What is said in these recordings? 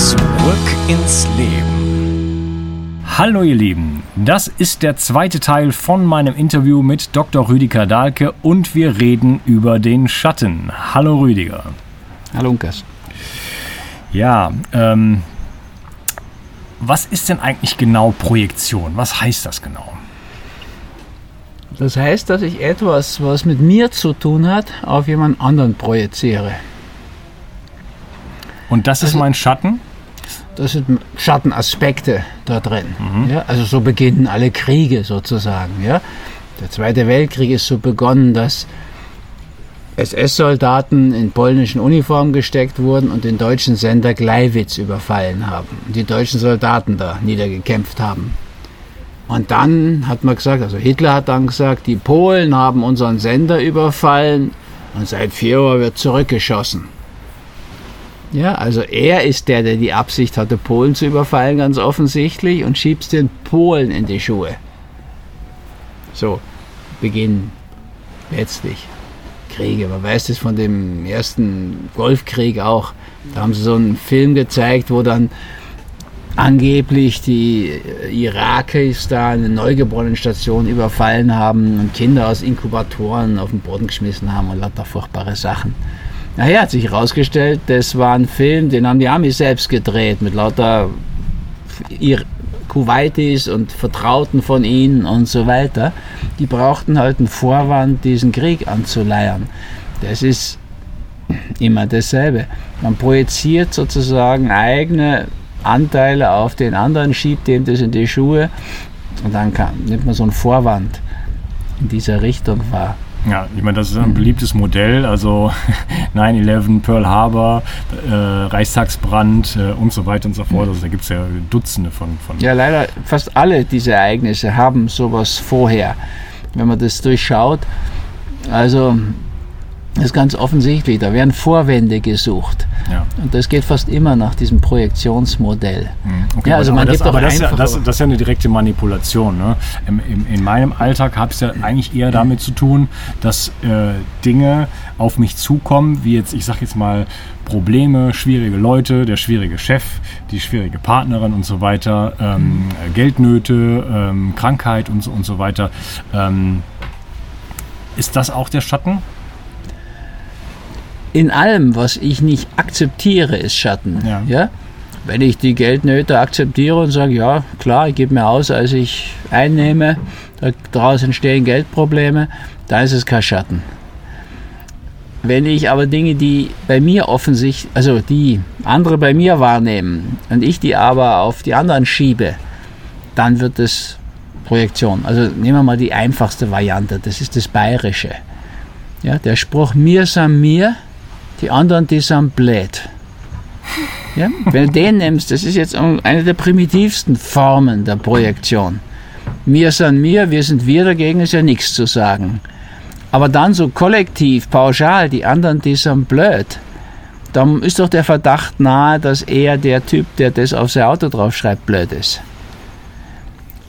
Zurück ins Leben. Hallo ihr Lieben, das ist der zweite Teil von meinem Interview mit Dr. Rüdiger Dahlke und wir reden über den Schatten. Hallo Rüdiger. Hallo Unkas. Ja, ähm, was ist denn eigentlich genau Projektion? Was heißt das genau? Das heißt, dass ich etwas, was mit mir zu tun hat, auf jemand anderen projiziere. Und das ist Also- mein Schatten? Das sind Schattenaspekte da drin. Ja, also so beginnen alle Kriege sozusagen. Ja. Der Zweite Weltkrieg ist so begonnen, dass SS-Soldaten in polnischen Uniformen gesteckt wurden und den deutschen Sender Gleiwitz überfallen haben. Und die deutschen Soldaten da niedergekämpft haben. Und dann hat man gesagt, also Hitler hat dann gesagt, die Polen haben unseren Sender überfallen und seit 4 Uhr wird zurückgeschossen. Ja, also er ist der, der die Absicht hatte, Polen zu überfallen, ganz offensichtlich, und schiebt den Polen in die Schuhe. So, beginnen letztlich Kriege. Man weiß das von dem ersten Golfkrieg auch. Da haben sie so einen Film gezeigt, wo dann angeblich die Irakis da eine Neugeborenenstation überfallen haben und Kinder aus Inkubatoren auf den Boden geschmissen haben und lauter furchtbare Sachen. Naja, hat sich herausgestellt, das war ein Film, den haben die Amis selbst gedreht, mit lauter Kuwaitis und Vertrauten von ihnen und so weiter. Die brauchten halt einen Vorwand, diesen Krieg anzuleiern. Das ist immer dasselbe. Man projiziert sozusagen eigene Anteile auf den anderen, schiebt dem das in die Schuhe und dann kann, nimmt man so einen Vorwand in dieser Richtung wahr. Ja, ich meine, das ist ein beliebtes Modell. Also 9-11, Pearl Harbor, äh, Reichstagsbrand äh, und so weiter und so fort. Also da gibt es ja Dutzende von. von Ja, leider fast alle diese Ereignisse haben sowas vorher, wenn man das durchschaut. Also das ist ganz offensichtlich, da werden Vorwände gesucht. Ja. Und das geht fast immer nach diesem Projektionsmodell. Okay, Ja, also man das, gibt aber das, ist ja, das, das ist ja eine direkte Manipulation. Ne? Im, im, in meinem Alltag habe ich es ja eigentlich eher damit zu tun, dass äh, Dinge auf mich zukommen, wie jetzt, ich sag jetzt mal, Probleme, schwierige Leute, der schwierige Chef, die schwierige Partnerin und so weiter, ähm, äh, Geldnöte, ähm, Krankheit und so, und so weiter. Ähm, ist das auch der Schatten? In allem, was ich nicht akzeptiere, ist Schatten. Ja. Ja? Wenn ich die Geldnöte akzeptiere und sage, ja, klar, ich gebe mehr aus, als ich einnehme, daraus entstehen Geldprobleme, dann ist es kein Schatten. Wenn ich aber Dinge, die bei mir offensichtlich, also die andere bei mir wahrnehmen und ich die aber auf die anderen schiebe, dann wird es Projektion. Also nehmen wir mal die einfachste Variante, das ist das Bayerische. Ja, der Spruch, mir sind mir, die anderen, die sind blöd. Ja, wenn du den nimmst, das ist jetzt eine der primitivsten Formen der Projektion. Mir sind mir, wir sind wir, dagegen ist ja nichts zu sagen. Aber dann so kollektiv, pauschal, die anderen, die sind blöd, dann ist doch der Verdacht nahe, dass eher der Typ, der das auf sein Auto draufschreibt, blöd ist.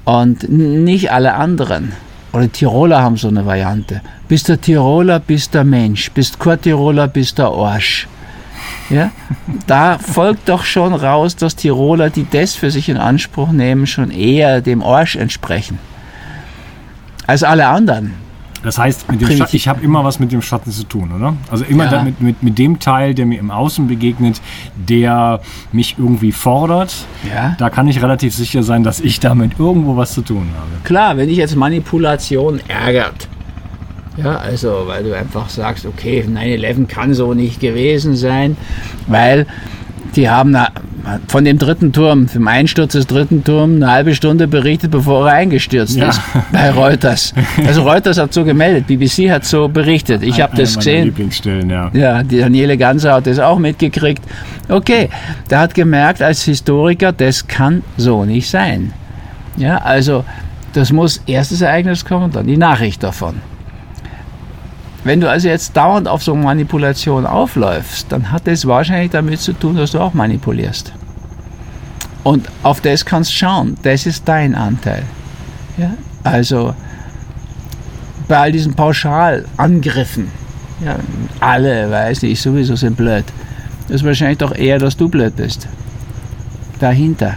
Und nicht alle anderen. Oder Tiroler haben so eine Variante. Bist der Tiroler, bist der Mensch. Bist kein Tiroler, bist der Arsch. Ja? Da folgt doch schon raus, dass Tiroler, die das für sich in Anspruch nehmen, schon eher dem Arsch entsprechen. Als alle anderen. Das heißt, ich habe immer was mit dem Schatten zu tun, oder? Also immer ja. mit, mit, mit dem Teil, der mir im Außen begegnet, der mich irgendwie fordert. Ja. Da kann ich relativ sicher sein, dass ich damit irgendwo was zu tun habe. Klar, wenn dich jetzt Manipulation ärgert, ja, also weil du einfach sagst, okay, 9-11 kann so nicht gewesen sein, weil die haben von dem dritten Turm, vom Einsturz des dritten Turms, eine halbe Stunde berichtet, bevor er eingestürzt ja. ist bei Reuters. Also Reuters hat so gemeldet, BBC hat so berichtet. Ich habe das gesehen. Lieblingsstellen, ja. Ja, die Daniele Ganser hat das auch mitgekriegt. Okay, der hat gemerkt als Historiker, das kann so nicht sein. Ja, also das muss erstes Ereignis kommen, dann die Nachricht davon. Wenn du also jetzt dauernd auf so Manipulation aufläufst, dann hat das wahrscheinlich damit zu tun, dass du auch manipulierst. Und auf das kannst du schauen. Das ist dein Anteil. Ja? Also bei all diesen Pauschalangriffen, ja, alle, weiß ich, sowieso sind blöd. Das ist wahrscheinlich doch eher, dass du blöd bist. Dahinter.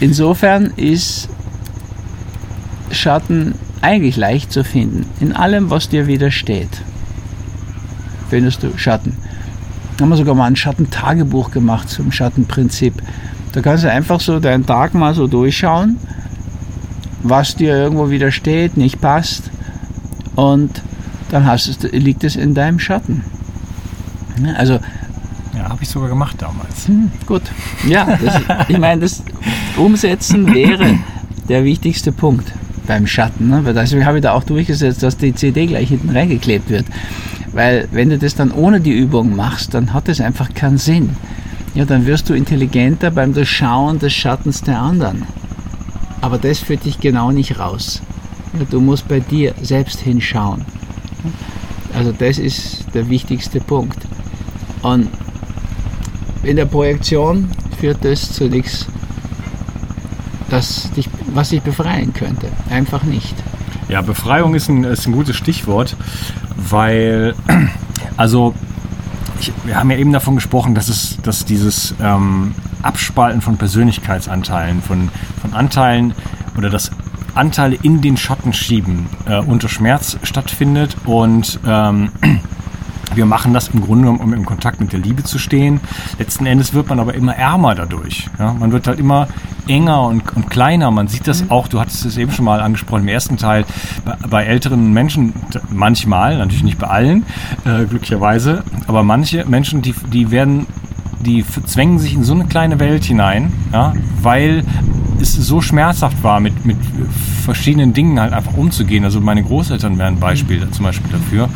Insofern ist Schatten eigentlich leicht zu finden. In allem, was dir widersteht, findest du Schatten. Da haben wir sogar mal ein Schattentagebuch gemacht zum Schattenprinzip. Da kannst du einfach so deinen Tag mal so durchschauen, was dir irgendwo widersteht, nicht passt. Und dann hast es, liegt es in deinem Schatten. Also ja, habe ich sogar gemacht damals. Hm, gut. Ja, das, ich meine, das Umsetzen wäre der wichtigste Punkt beim Schatten. Ne? Deswegen habe ich da auch durchgesetzt, dass die CD gleich hinten reingeklebt wird. Weil wenn du das dann ohne die Übung machst, dann hat das einfach keinen Sinn. Ja, dann wirst du intelligenter beim Durchschauen des Schattens der anderen. Aber das führt dich genau nicht raus. Ja, du musst bei dir selbst hinschauen. Also das ist der wichtigste Punkt. Und in der Projektion führt das zu nichts das dich, was dich befreien könnte. Einfach nicht. Ja, Befreiung ist ein, ist ein gutes Stichwort, weil, also, ich, wir haben ja eben davon gesprochen, dass es, dass dieses ähm, Abspalten von Persönlichkeitsanteilen, von, von Anteilen oder das Anteile in den Schatten schieben äh, unter Schmerz stattfindet und ähm, wir machen das im Grunde genommen, um in Kontakt mit der Liebe zu stehen. Letzten Endes wird man aber immer ärmer dadurch. Ja? Man wird halt immer enger und, und kleiner. Man sieht das mhm. auch, du hattest es eben schon mal angesprochen im ersten Teil, bei, bei älteren Menschen manchmal, natürlich nicht bei allen, äh, glücklicherweise, aber manche Menschen, die, die werden die zwängen sich in so eine kleine Welt hinein, ja, weil es so schmerzhaft war, mit, mit verschiedenen Dingen halt einfach umzugehen. Also meine Großeltern wären ein Beispiel zum Beispiel dafür,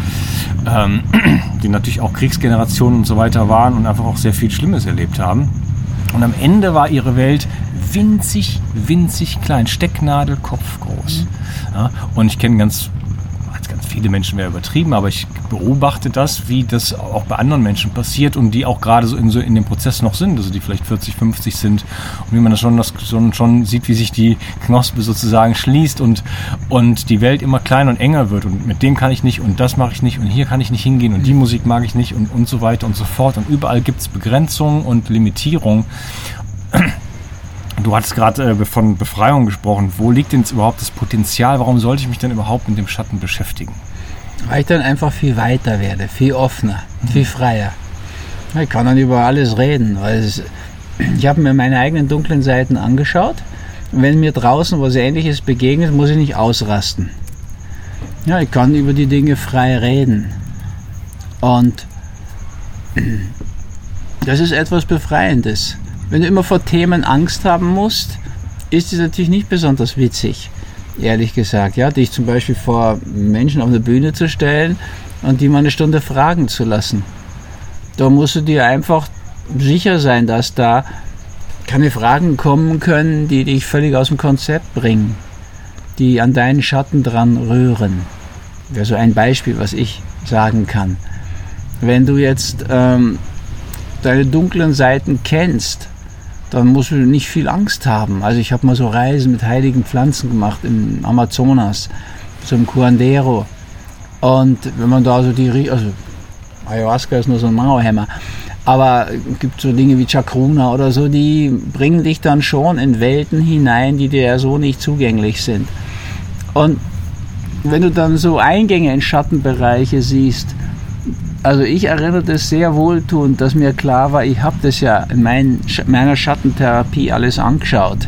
ähm, die natürlich auch Kriegsgenerationen und so weiter waren und einfach auch sehr viel Schlimmes erlebt haben. Und am Ende war ihre Welt winzig, winzig klein, Stecknadelkopf groß. Ja, und ich kenne ganz viele Menschen wäre übertrieben, aber ich beobachte das, wie das auch bei anderen Menschen passiert und die auch gerade so in, so in dem Prozess noch sind, also die vielleicht 40, 50 sind und wie man das schon, das schon, schon sieht, wie sich die Knospe sozusagen schließt und, und die Welt immer kleiner und enger wird und mit dem kann ich nicht und das mache ich nicht und hier kann ich nicht hingehen und die Musik mag ich nicht und, und so weiter und so fort und überall gibt es Begrenzungen und Limitierung. Du hattest gerade äh, von Befreiung gesprochen. Wo liegt denn jetzt überhaupt das Potenzial? Warum sollte ich mich denn überhaupt mit dem Schatten beschäftigen? Weil ich dann einfach viel weiter werde, viel offener, mhm. viel freier. Ich kann dann über alles reden. Weil es, ich habe mir meine eigenen dunklen Seiten angeschaut. Und wenn mir draußen was Ähnliches begegnet, muss ich nicht ausrasten. Ja, ich kann über die Dinge frei reden. Und das ist etwas Befreiendes. Wenn du immer vor Themen Angst haben musst ist es natürlich nicht besonders witzig, ehrlich gesagt. Ja, dich zum Beispiel vor Menschen auf eine Bühne zu stellen und die mal eine Stunde fragen zu lassen. Da musst du dir einfach sicher sein, dass da keine Fragen kommen können, die dich völlig aus dem Konzept bringen, die an deinen Schatten dran rühren. Wäre so ein Beispiel, was ich sagen kann. Wenn du jetzt ähm, deine dunklen Seiten kennst, dann musst du nicht viel Angst haben. Also ich habe mal so Reisen mit heiligen Pflanzen gemacht im Amazonas, im Cuandero. Und wenn man da so die, also Ayahuasca ist nur so ein Mauerhämmer, aber es gibt so Dinge wie Chakruna oder so, die bringen dich dann schon in Welten hinein, die dir ja so nicht zugänglich sind. Und wenn du dann so Eingänge in Schattenbereiche siehst, also ich erinnere das sehr wohltuend, dass mir klar war, ich habe das ja in mein, meiner Schattentherapie alles angeschaut.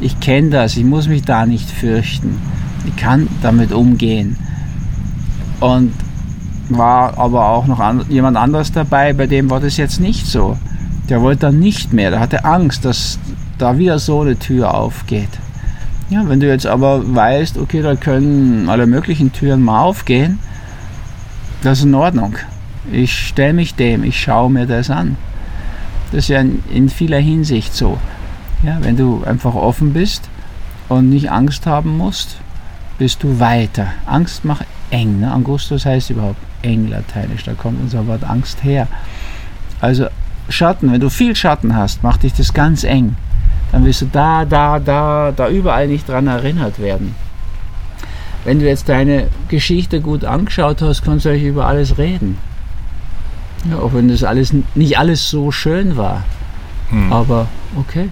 Ich kenne das, ich muss mich da nicht fürchten. Ich kann damit umgehen. Und war aber auch noch an, jemand anderes dabei, bei dem war das jetzt nicht so. Der wollte dann nicht mehr, der hatte Angst, dass da wieder so eine Tür aufgeht. Ja, wenn du jetzt aber weißt, okay, da können alle möglichen Türen mal aufgehen, das ist in Ordnung. Ich stelle mich dem, ich schaue mir das an. Das ist ja in, vieler Hinsicht so. Ja, wenn du einfach offen bist und nicht Angst haben musst, bist du weiter. Angst macht eng. Ne? Angustus heißt überhaupt eng lateinisch, da kommt unser Wort Angst her. Also Schatten, wenn du viel Schatten hast, macht dich das ganz eng. Dann wirst du da, da, da, da überall nicht dran erinnert werden. Wenn du jetzt deine Geschichte gut angeschaut hast, kannst du euch über alles reden. Ja, auch wenn das alles nicht alles so schön war. Hm. Aber okay,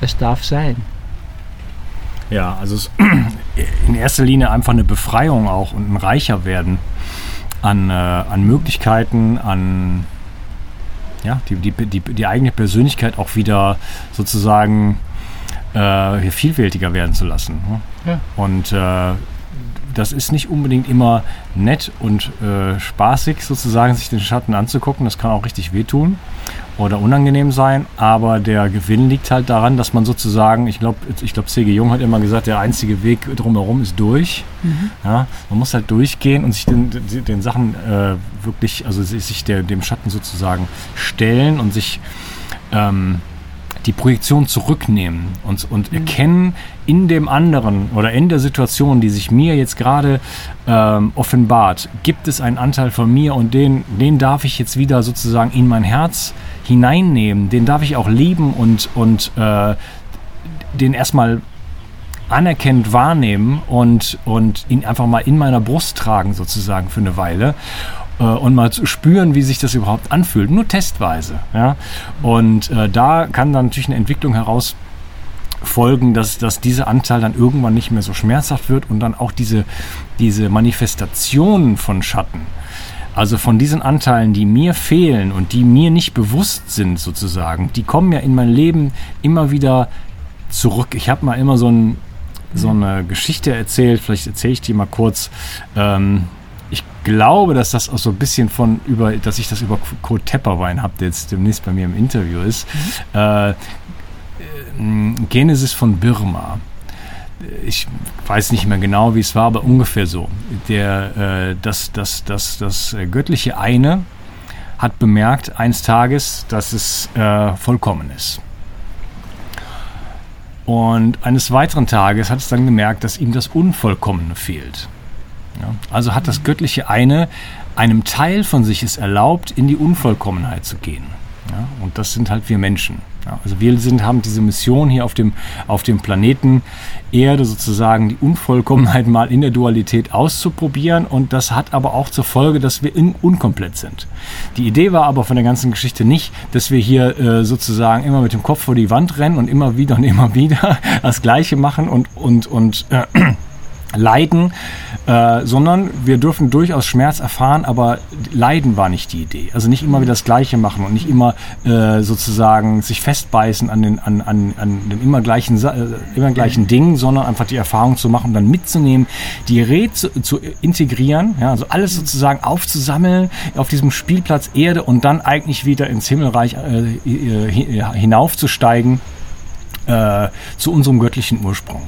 es darf sein. Ja, also es in erster Linie einfach eine Befreiung auch und ein reicher werden an, äh, an Möglichkeiten, an ja, die, die, die, die eigene Persönlichkeit auch wieder sozusagen äh, vielfältiger werden zu lassen. Ne? Ja. Und äh, das ist nicht unbedingt immer nett und äh, spaßig, sozusagen sich den Schatten anzugucken. Das kann auch richtig wehtun oder unangenehm sein, aber der Gewinn liegt halt daran, dass man sozusagen, ich glaube, ich glaube, C.G. Jung hat immer gesagt, der einzige Weg drumherum ist durch. Mhm. Ja, man muss halt durchgehen und sich den, den Sachen äh, wirklich, also sich der, dem Schatten sozusagen stellen und sich ähm, die Projektion zurücknehmen und, und mhm. erkennen in dem anderen oder in der Situation, die sich mir jetzt gerade ähm, offenbart, gibt es einen Anteil von mir und den, den darf ich jetzt wieder sozusagen in mein Herz hineinnehmen, den darf ich auch lieben und, und äh, den erstmal anerkennend wahrnehmen und, und ihn einfach mal in meiner Brust tragen sozusagen für eine Weile äh, und mal zu spüren, wie sich das überhaupt anfühlt, nur testweise. Ja? Und äh, da kann dann natürlich eine Entwicklung heraus folgen, dass, dass dieser Anteil dann irgendwann nicht mehr so schmerzhaft wird und dann auch diese, diese Manifestationen von Schatten, also von diesen Anteilen, die mir fehlen und die mir nicht bewusst sind sozusagen, die kommen ja in mein Leben immer wieder zurück. Ich habe mal immer so, ein, so eine Geschichte erzählt, vielleicht erzähle ich die mal kurz. Ähm, ich glaube, dass das auch so ein bisschen von über, dass ich das über Kurt Tepperwein habe, der jetzt demnächst bei mir im Interview ist. Mhm. Äh, Genesis von Birma. Ich weiß nicht mehr genau, wie es war, aber ungefähr so. Der, äh, das, das, das, das göttliche Eine hat bemerkt eines Tages, dass es äh, vollkommen ist. Und eines weiteren Tages hat es dann gemerkt, dass ihm das Unvollkommene fehlt. Also hat das göttliche eine einem Teil von sich es erlaubt, in die Unvollkommenheit zu gehen. Und das sind halt wir Menschen. Also wir sind, haben diese Mission hier auf dem, auf dem Planeten Erde sozusagen die Unvollkommenheit mal in der Dualität auszuprobieren und das hat aber auch zur Folge, dass wir in, unkomplett sind. Die Idee war aber von der ganzen Geschichte nicht, dass wir hier äh, sozusagen immer mit dem Kopf vor die Wand rennen und immer wieder und immer wieder das Gleiche machen und, und, und äh, leiden, äh, sondern wir dürfen durchaus Schmerz erfahren, aber Leiden war nicht die Idee. Also nicht immer wieder das Gleiche machen und nicht immer äh, sozusagen sich festbeißen an den, an, an, an den immer gleichen, äh, immer gleichen Dingen, sondern einfach die Erfahrung zu machen, dann mitzunehmen, die Rede zu, zu integrieren, ja, also alles sozusagen aufzusammeln auf diesem Spielplatz Erde und dann eigentlich wieder ins Himmelreich äh, hinaufzusteigen äh, zu unserem göttlichen Ursprung.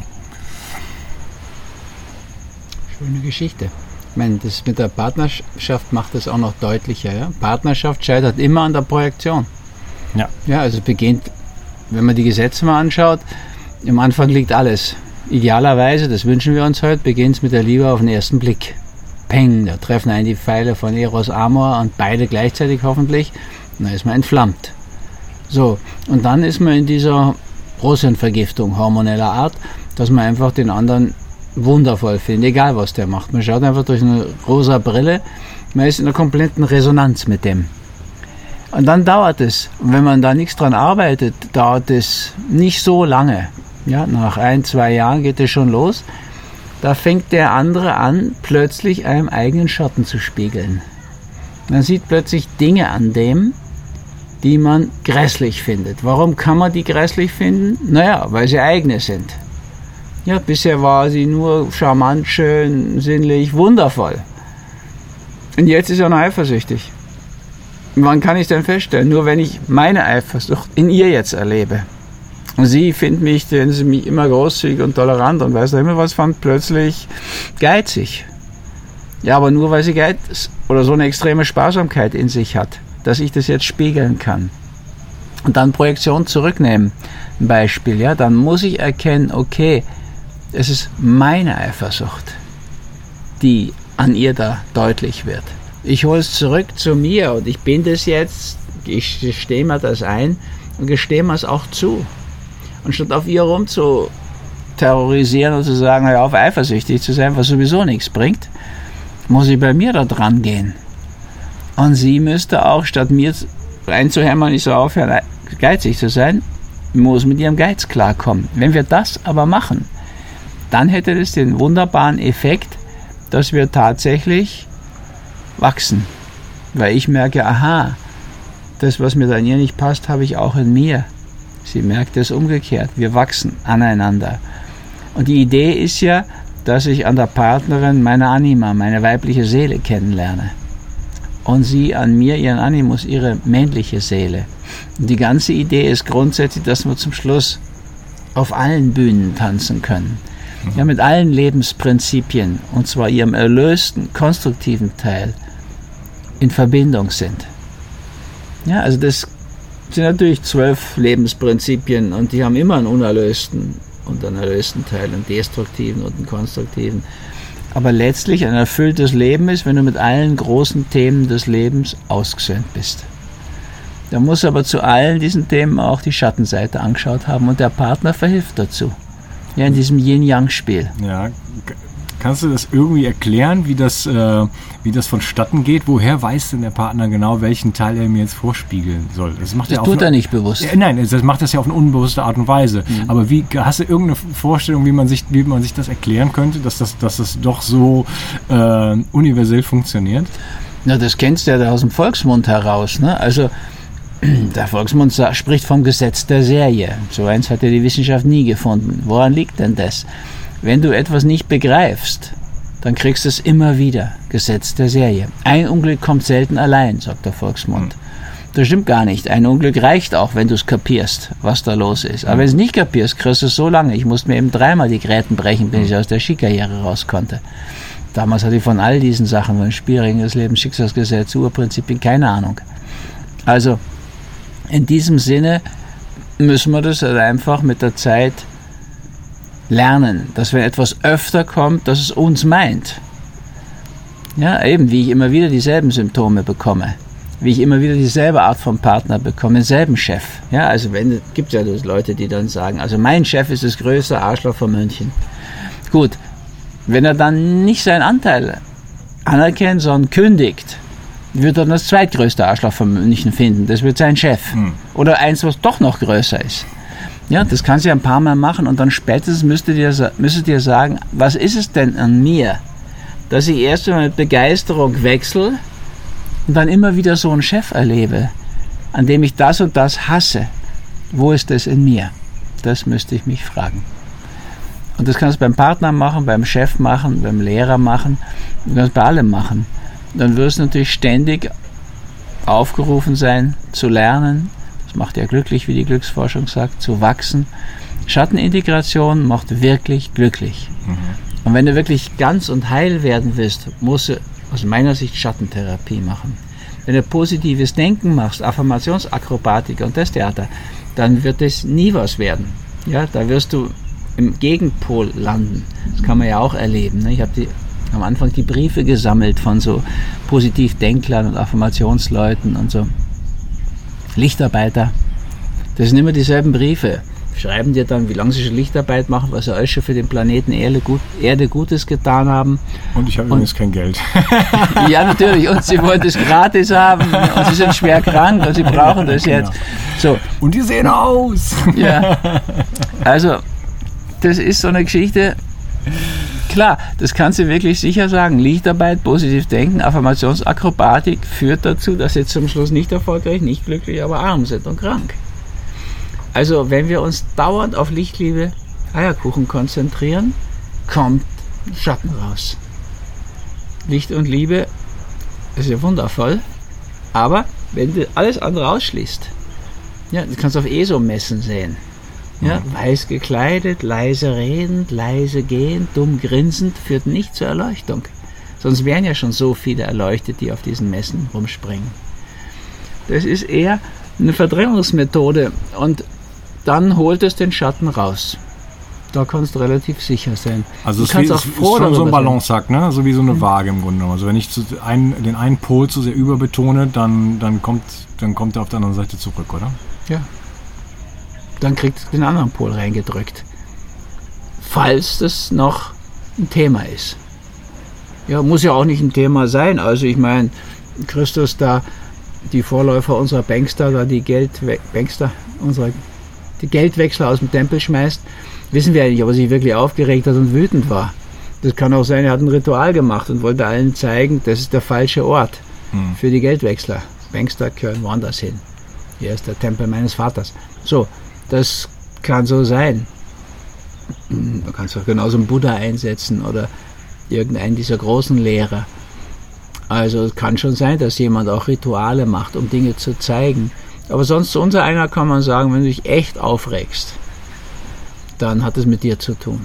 Schöne Geschichte. Ich meine, das mit der Partnerschaft macht das auch noch deutlicher. Ja? Partnerschaft scheitert immer an der Projektion. Ja. Ja, also beginnt, wenn man die Gesetze mal anschaut, am Anfang liegt alles. Idealerweise, das wünschen wir uns heute, beginnt es mit der Liebe auf den ersten Blick. Peng, da treffen einen die Pfeile von Eros Amor und beide gleichzeitig hoffentlich. Und dann ist man entflammt. So, und dann ist man in dieser Rosenvergiftung hormoneller Art, dass man einfach den anderen wundervoll findet, egal was der macht. Man schaut einfach durch eine rosa Brille, man ist in einer kompletten Resonanz mit dem. Und dann dauert es. Und wenn man da nichts dran arbeitet, dauert es nicht so lange. Ja, nach ein, zwei Jahren geht es schon los. Da fängt der andere an, plötzlich einem eigenen Schatten zu spiegeln. Man sieht plötzlich Dinge an dem, die man grässlich findet. Warum kann man die grässlich finden? Naja, weil sie eigene sind. Ja, bisher war sie nur charmant, schön, sinnlich, wundervoll. Und jetzt ist er noch eifersüchtig. Wann kann ich denn feststellen? Nur wenn ich meine Eifersucht in ihr jetzt erlebe. Und sie findet mich, denn sie mich immer großzügig und tolerant und weiß da immer was von, plötzlich geizig. Ja, aber nur weil sie Geiz oder so eine extreme Sparsamkeit in sich hat, dass ich das jetzt spiegeln kann. Und dann Projektion zurücknehmen. Ein Beispiel, ja, dann muss ich erkennen, okay, es ist meine Eifersucht, die an ihr da deutlich wird. Ich hole es zurück zu mir und ich bin das jetzt, ich stehe mir das ein und gestehe mir es auch zu. Und statt auf ihr rum zu terrorisieren und zu sagen, hör auf, eifersüchtig zu sein, was sowieso nichts bringt, muss ich bei mir da dran gehen. Und sie müsste auch, statt mir reinzuhämmern, nicht so aufhören, geizig zu sein, muss mit ihrem Geiz klarkommen. Wenn wir das aber machen, dann hätte das den wunderbaren Effekt, dass wir tatsächlich wachsen. Weil ich merke, aha, das, was mir an ihr nicht passt, habe ich auch in mir. Sie merkt es umgekehrt. Wir wachsen aneinander. Und die Idee ist ja, dass ich an der Partnerin meine Anima, meine weibliche Seele kennenlerne. Und sie an mir, ihren Animus, ihre männliche Seele. Und die ganze Idee ist grundsätzlich, dass wir zum Schluss auf allen Bühnen tanzen können ja, mit allen Lebensprinzipien, und zwar ihrem erlösten, konstruktiven Teil, in Verbindung sind. Ja, also das sind natürlich zwölf Lebensprinzipien und die haben immer einen unerlösten und einen erlösten Teil, einen destruktiven und einen konstruktiven. Aber letztlich ein erfülltes Leben ist, wenn du mit allen großen Themen des Lebens ausgesöhnt bist. Da muss aber zu allen diesen Themen auch die Schattenseite angeschaut haben und der Partner verhilft dazu. Ja, in diesem Yin-Yang-Spiel. Ja, Kannst du das irgendwie erklären, wie das, äh, wie das vonstatten geht? Woher weiß denn der Partner genau, welchen Teil er mir jetzt vorspiegeln soll? Das, macht das er tut er nicht bewusst. Ja, nein, das macht das ja auf eine unbewusste Art und Weise. Mhm. Aber wie hast du irgendeine Vorstellung, wie man sich, wie man sich das erklären könnte, dass das, dass das doch so äh, universell funktioniert? Na, das kennst du ja aus dem Volksmund heraus. Ne? Also der Volksmund spricht vom Gesetz der Serie. So eins hat ja die Wissenschaft nie gefunden. Woran liegt denn das? Wenn du etwas nicht begreifst, dann kriegst du es immer wieder. Gesetz der Serie. Ein Unglück kommt selten allein, sagt der Volksmund. Das stimmt gar nicht. Ein Unglück reicht auch, wenn du es kapierst, was da los ist. Aber wenn du es nicht kapierst, kriegst du es so lange. Ich musste mir eben dreimal die Gräten brechen, bis ich aus der Skikarriere raus konnte. Damals hatte ich von all diesen Sachen, von Spielregeln des Lebens, Schicksalsgesetz, Urprinzipien, keine Ahnung. Also, in diesem Sinne müssen wir das halt einfach mit der Zeit lernen, dass wenn etwas öfter kommt, dass es uns meint. Ja, eben wie ich immer wieder dieselben Symptome bekomme, wie ich immer wieder dieselbe Art von Partner bekomme, denselben Chef. Ja, also wenn gibt ja Leute, die dann sagen, also mein Chef ist das größte Arschloch von München. Gut, wenn er dann nicht seinen Anteil anerkennt, sondern kündigt, wird dann das zweitgrößte Arschloch von München finden. Das wird sein Chef. Hm. Oder eins, was doch noch größer ist. Ja, das kannst du ja ein paar Mal machen und dann spätestens müsstet ihr, müsstet ihr sagen, was ist es denn an mir, dass ich erst einmal mit Begeisterung wechsle und dann immer wieder so einen Chef erlebe, an dem ich das und das hasse. Wo ist das in mir? Das müsste ich mich fragen. Und das kannst du beim Partner machen, beim Chef machen, beim Lehrer machen, du kannst bei allem machen. Dann wirst du natürlich ständig aufgerufen sein, zu lernen, das macht ja glücklich, wie die Glücksforschung sagt, zu wachsen Schattenintegration macht wirklich glücklich. Mhm. Und wenn du wirklich ganz und heil werden willst, musst du aus meiner Sicht Schattentherapie machen. Wenn du positives Denken machst, Affirmationsakrobatik und das Theater, dann wird es nie was werden. Ja, da wirst du im Gegenpol landen. Das kann man ja auch erleben. Ne? Ich habe die am Anfang die Briefe gesammelt von so Positivdenklern und Affirmationsleuten und so Lichtarbeiter. Das sind immer dieselben Briefe. Schreiben dir dann, wie lange sie schon Lichtarbeit machen, was sie alles schon für den Planeten Erde, gut, Erde Gutes getan haben. Und ich habe übrigens kein Geld. ja, natürlich. Und sie wollen das gratis haben. Und sie sind schwer krank und sie brauchen das Genau. jetzt. So, Und die sehen aus. ja. Also, das ist so eine Geschichte. Klar, das kannst du wirklich sicher sagen. Lichtarbeit, positiv denken, Affirmationsakrobatik führt dazu, dass sie zum Schluss nicht erfolgreich, nicht glücklich, aber arm sind und krank. Also, wenn wir uns dauernd auf Lichtliebe, Eierkuchen konzentrieren, kommt Schatten raus. Licht und Liebe ist ja wundervoll, aber wenn du alles andere ausschließt, ja, du kannst auf ESO-Messen sehen. Ja, weiß gekleidet, leise redend, leise gehend, dumm grinsend, führt nicht zur Erleuchtung. Sonst wären ja schon so viele erleuchtet, die auf diesen Messen rumspringen. Das ist eher eine Verdrängungsmethode und dann holt es den Schatten raus. Da kannst du relativ sicher sein. Also du es kannst ist, auch ist froh schon so ein. Balanceakt, ne? so wie so eine Waage im Grunde genommen. Also wenn ich zu einen, den einen Pol zu sehr überbetone, dann, dann, kommt, dann kommt er auf der anderen Seite zurück, oder? Ja. Dann kriegt es den anderen Pol reingedrückt. Falls das noch ein Thema ist. Ja, muss ja auch nicht ein Thema sein. Also ich meine, Christus da, die Vorläufer unserer Bankster, da die Geldwe Bankster, unsere, die Geldwechsler aus dem Tempel schmeißt, wissen wir ja nicht, ob er sich wirklich aufgeregt hat und wütend war. Das kann auch sein, er hat ein Ritual gemacht und wollte allen zeigen, das ist der falsche Ort Hm. für die Geldwechsler. Bankster gehören woanders hin. Hier ist der Tempel meines Vaters. So, das kann so sein. Hm, Du kannst auch genauso einen Buddha einsetzen oder irgendeinen dieser großen Lehrer. Also es kann schon sein, dass jemand auch Rituale macht, um Dinge zu zeigen. Aber sonst zu unser einer kann man sagen, wenn du dich echt aufregst, dann hat es mit dir zu tun.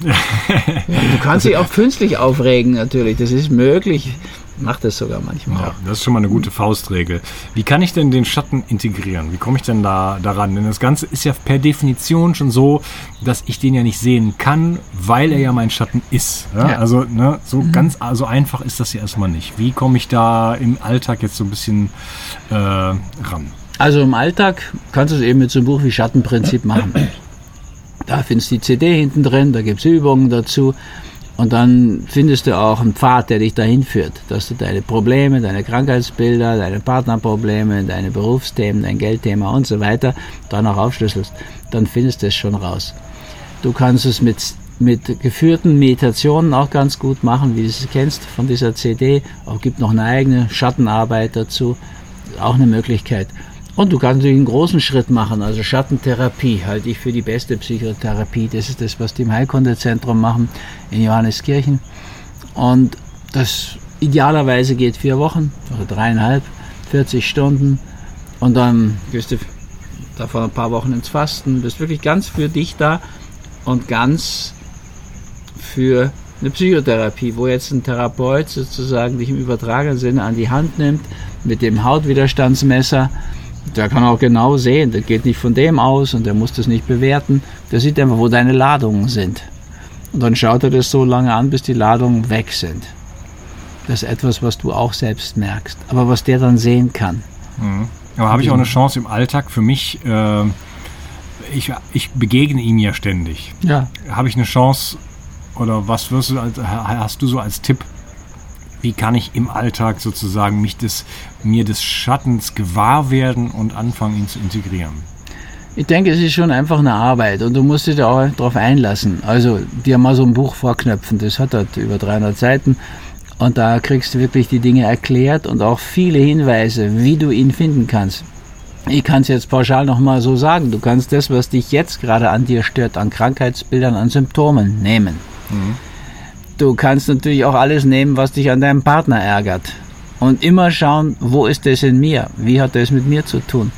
ja, du kannst dich auch künstlich aufregen natürlich, das ist möglich. Mach das sogar manchmal. Ja, das ist schon mal eine gute Faustregel. Wie kann ich denn den Schatten integrieren? Wie komme ich denn da daran? Denn das Ganze ist ja per Definition schon so, dass ich den ja nicht sehen kann, weil er ja mein Schatten ist. Ja? Ja. Also ne, so ganz so einfach ist das ja erstmal nicht. Wie komme ich da im Alltag jetzt so ein bisschen äh, ran? Also im Alltag kannst du es eben mit so einem Buch wie Schattenprinzip machen. Da findest du die CD hinten drin, da gibt es Übungen dazu. Und dann findest du auch einen Pfad, der dich dahin führt, dass du deine Probleme, deine Krankheitsbilder, deine Partnerprobleme, deine Berufsthemen, dein Geldthema und so weiter dann auch aufschlüsselst. Dann findest du es schon raus. Du kannst es mit, mit geführten Meditationen auch ganz gut machen, wie du es kennst von dieser CD. Auch gibt noch eine eigene Schattenarbeit dazu. Auch eine Möglichkeit. Und du kannst natürlich einen großen Schritt machen, also Schattentherapie halte ich für die beste Psychotherapie. Das ist das, was die im Heilkundezentrum machen in Johanneskirchen. Und das idealerweise geht vier Wochen oder dreieinhalb, 40 Stunden. Und dann gehst du davon ein paar Wochen ins Fasten, bist wirklich ganz für dich da und ganz für eine Psychotherapie, wo jetzt ein Therapeut sozusagen dich im übertragenen Sinne an die Hand nimmt mit dem Hautwiderstandsmesser. Der kann auch genau sehen, das geht nicht von dem aus und der muss das nicht bewerten. Der sieht einfach, wo deine Ladungen sind. Und dann schaut er das so lange an, bis die Ladungen weg sind. Das ist etwas, was du auch selbst merkst, aber was der dann sehen kann. Aber habe ich auch eine Chance im Alltag für mich? Äh, ich, ich begegne ihm ja ständig. Ja, Habe ich eine Chance oder was wirst du als, hast du so als Tipp? Wie kann ich im Alltag sozusagen mich des, mir des Schattens gewahr werden und anfangen, ihn zu integrieren? Ich denke, es ist schon einfach eine Arbeit und du musst dich da auch darauf einlassen. Also dir mal so ein Buch vorknöpfen, das hat halt über 300 Seiten und da kriegst du wirklich die Dinge erklärt und auch viele Hinweise, wie du ihn finden kannst. Ich kann es jetzt pauschal nochmal so sagen, du kannst das, was dich jetzt gerade an dir stört, an Krankheitsbildern, an Symptomen nehmen. Du kannst natürlich auch alles nehmen, was dich an deinem Partner ärgert. Und immer schauen, wo ist das in mir? Wie hat das mit mir zu tun?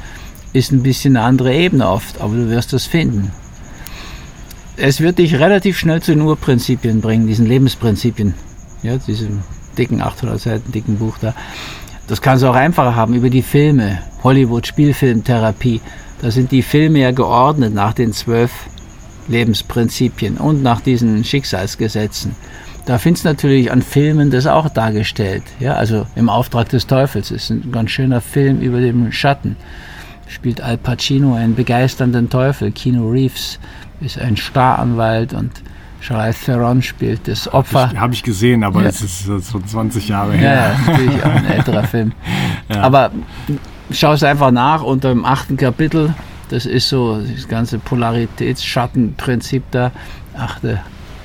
Ist ein bisschen eine andere Ebene oft, aber du wirst es finden. es wird dich relativ schnell zu den Urprinzipien bringen, diesen Lebensprinzipien. Ja, diesem dicken 800 Seiten dicken Buch da. Das kannst du auch einfacher haben über die Filme, Hollywood Spielfilmtherapie. Da sind die Filme ja geordnet nach den zwölf Lebensprinzipien und nach diesen Schicksalsgesetzen. Da findest du natürlich an Filmen das auch dargestellt. Ja, also im Auftrag des Teufels ist ein ganz schöner Film über den Schatten. Spielt Al Pacino einen begeisternden Teufel. Kino Reeves ist ein Staranwalt und Charlize Theron spielt das Opfer. Habe ich gesehen, aber ja. es ist so 20 Jahre her. Ja, natürlich auch ein älterer Film. Ja. Aber schau es einfach nach unter dem achten Kapitel. Das ist so das ganze Polaritätsschattenprinzip da. Achte,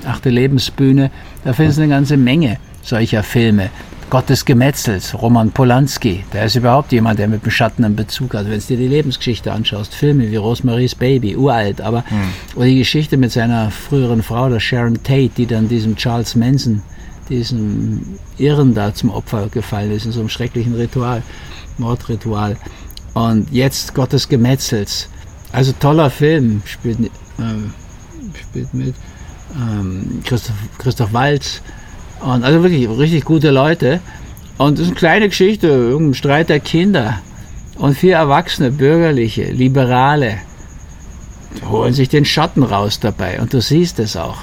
achte Lebensbühne. Da findest du eine ganze Menge solcher Filme. Gott des Gemetzels, Roman Polanski, der ist überhaupt jemand, der mit dem Schatten einen Bezug hat. Wenn du dir die Lebensgeschichte anschaust, Filme wie Rosemaries Baby, uralt, aber mhm. oder die Geschichte mit seiner früheren Frau, der Sharon Tate, die dann diesem Charles Manson, diesem Irren da zum Opfer gefallen ist, in so einem schrecklichen Ritual, Mordritual. Und jetzt Gott des Gemetzels. Also toller Film, spielt, äh, spielt mit ähm, Christoph, Christoph Waltz, und also wirklich richtig gute Leute. Und das ist eine kleine Geschichte, irgendein Streit der Kinder. Und vier Erwachsene, Bürgerliche, Liberale, holen sich den Schatten raus dabei. Und du siehst es auch.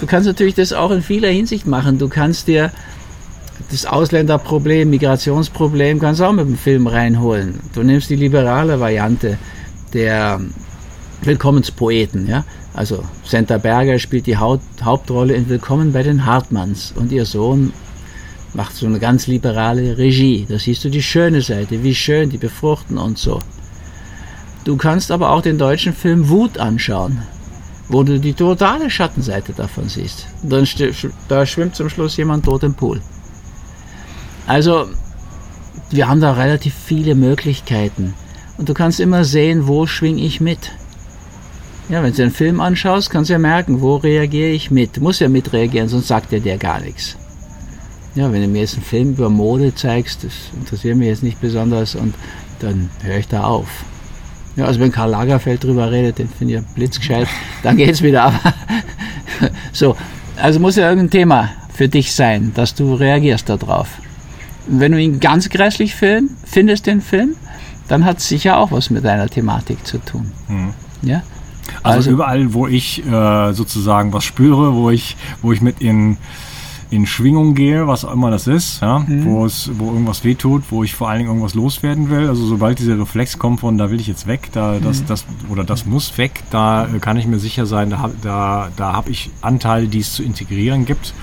Du kannst natürlich das auch in vieler Hinsicht machen. Du kannst dir das Ausländerproblem, Migrationsproblem, kannst auch mit dem Film reinholen. Du nimmst die liberale Variante der Willkommenspoeten, ja. Also Senta Berger spielt die Hauptrolle in Willkommen bei den Hartmanns und ihr Sohn macht so eine ganz liberale Regie. Da siehst du die schöne Seite, wie schön die befruchten und so. Du kannst aber auch den deutschen Film Wut anschauen, wo du die totale Schattenseite davon siehst. Dann da schwimmt zum Schluss jemand tot im Pool. Also, wir haben da relativ viele Möglichkeiten. Und du kannst immer sehen, wo schwing ich mit. Ja, wenn du einen Film anschaust, kannst du ja merken, wo reagiere ich mit. Du musst ja mitreagieren, sonst sagt er dir gar nichts. Ja, wenn du mir jetzt einen Film über Mode zeigst, das interessiert mich jetzt nicht besonders und dann höre ich da auf. Ja, also wenn Karl Lagerfeld drüber redet, den finde ich blitzgescheit, dann geht es wieder. Aber so, also muss ja irgendein Thema für dich sein, dass du reagierst darauf. Wenn du ihn ganz grässlich film, findest, den Film, dann hat es sicher auch was mit deiner Thematik zu tun. Mhm. Ja? Also, also überall, wo ich äh, sozusagen was spüre, wo ich, wo ich mit in, in Schwingung gehe, was auch immer das ist, ja, mhm. wo es, wo irgendwas wehtut, wo ich vor allen Dingen irgendwas loswerden will. Also sobald dieser Reflex kommt von da will ich jetzt weg, da das, mhm. das oder das muss weg, da kann ich mir sicher sein, da, da, da habe ich Anteile, die es zu integrieren gibt.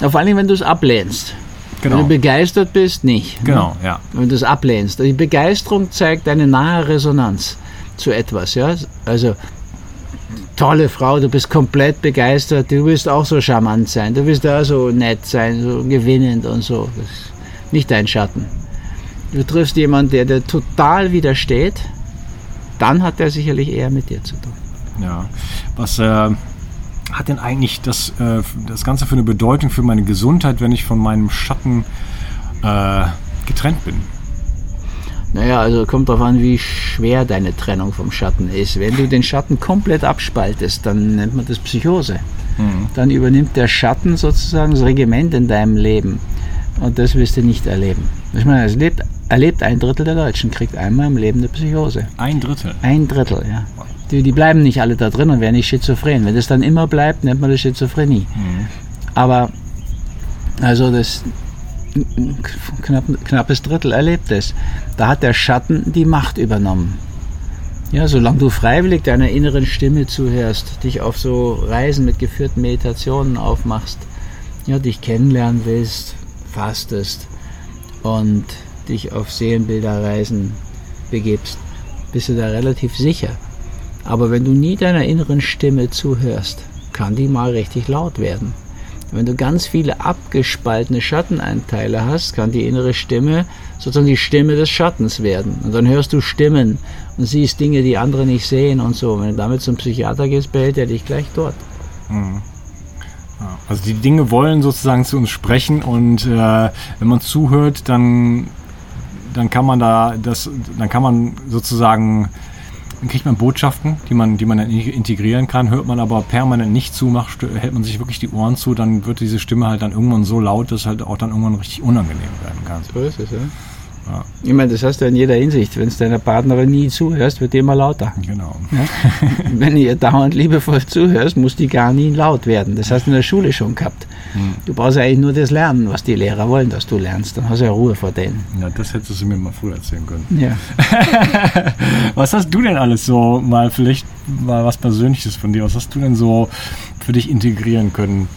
Ja, vor allen Dingen, wenn du es ablehnst. Genau. Wenn du begeistert bist, nicht. Ne? Genau, ne? ja. Wenn du es ablehnst. Die Begeisterung zeigt eine nahe Resonanz zu etwas, ja. Also tolle Frau, du bist komplett begeistert, du willst auch so charmant sein, du willst auch so nett sein, so gewinnend und so. Das ist nicht dein Schatten. Du triffst jemanden, der dir total widersteht, dann hat er sicherlich eher mit dir zu tun. Ja, was äh, hat denn eigentlich das, äh, das Ganze für eine Bedeutung für meine Gesundheit, wenn ich von meinem Schatten äh, getrennt bin? Naja, also kommt darauf an, wie schwer deine Trennung vom Schatten ist. Wenn du den Schatten komplett abspaltest, dann nennt man das Psychose. Mhm. Dann übernimmt der Schatten sozusagen das Regiment in deinem Leben. Und das wirst du nicht erleben. Ich meine, es lebt, erlebt ein Drittel der Deutschen, kriegt einmal im Leben eine Psychose. Ein Drittel? Ein Drittel, ja. Die, die bleiben nicht alle da drin und werden nicht schizophren. Wenn das dann immer bleibt, nennt man das Schizophrenie. Mhm. Aber, also das, knapp, knappes Drittel erlebt es. Da hat der Schatten die Macht übernommen. Ja, solange du freiwillig deiner inneren Stimme zuhörst, dich auf so Reisen mit geführten Meditationen aufmachst, ja, dich kennenlernen willst, fastest und dich auf Seelenbilderreisen begibst, bist du da relativ sicher. Aber wenn du nie deiner inneren Stimme zuhörst, kann die mal richtig laut werden. Wenn du ganz viele abgespaltene Schattenanteile hast, kann die innere Stimme sozusagen die Stimme des Schattens werden. Und dann hörst du Stimmen und siehst Dinge, die andere nicht sehen und so. Wenn du damit zum Psychiater gehst, behält er dich gleich dort. Mhm. Also die Dinge wollen sozusagen zu uns sprechen und äh, wenn man zuhört, dann, dann kann man da das, dann kann man sozusagen Dann kriegt man Botschaften, die man, die man dann integrieren kann, hört man aber permanent nicht zu, macht, hält man sich wirklich die Ohren zu, dann wird diese Stimme halt dann irgendwann so laut, dass halt auch dann irgendwann richtig unangenehm werden kann. So ist es, ja. Ja. Ich meine, das hast du in jeder Hinsicht. Wenn es deiner Partnerin nie zuhörst, wird die immer lauter. Genau. Ja? Wenn du ihr dauernd liebevoll zuhörst, muss die gar nie laut werden. Das hast du in der Schule schon gehabt. Hm. Du brauchst eigentlich nur das lernen, was die Lehrer wollen, dass du lernst. Dann hast du ja Ruhe vor denen. Ja, das hättest du mir mal früher erzählen können. Ja. was hast du denn alles so, mal vielleicht mal was Persönliches von dir, was hast du denn so für dich integrieren können?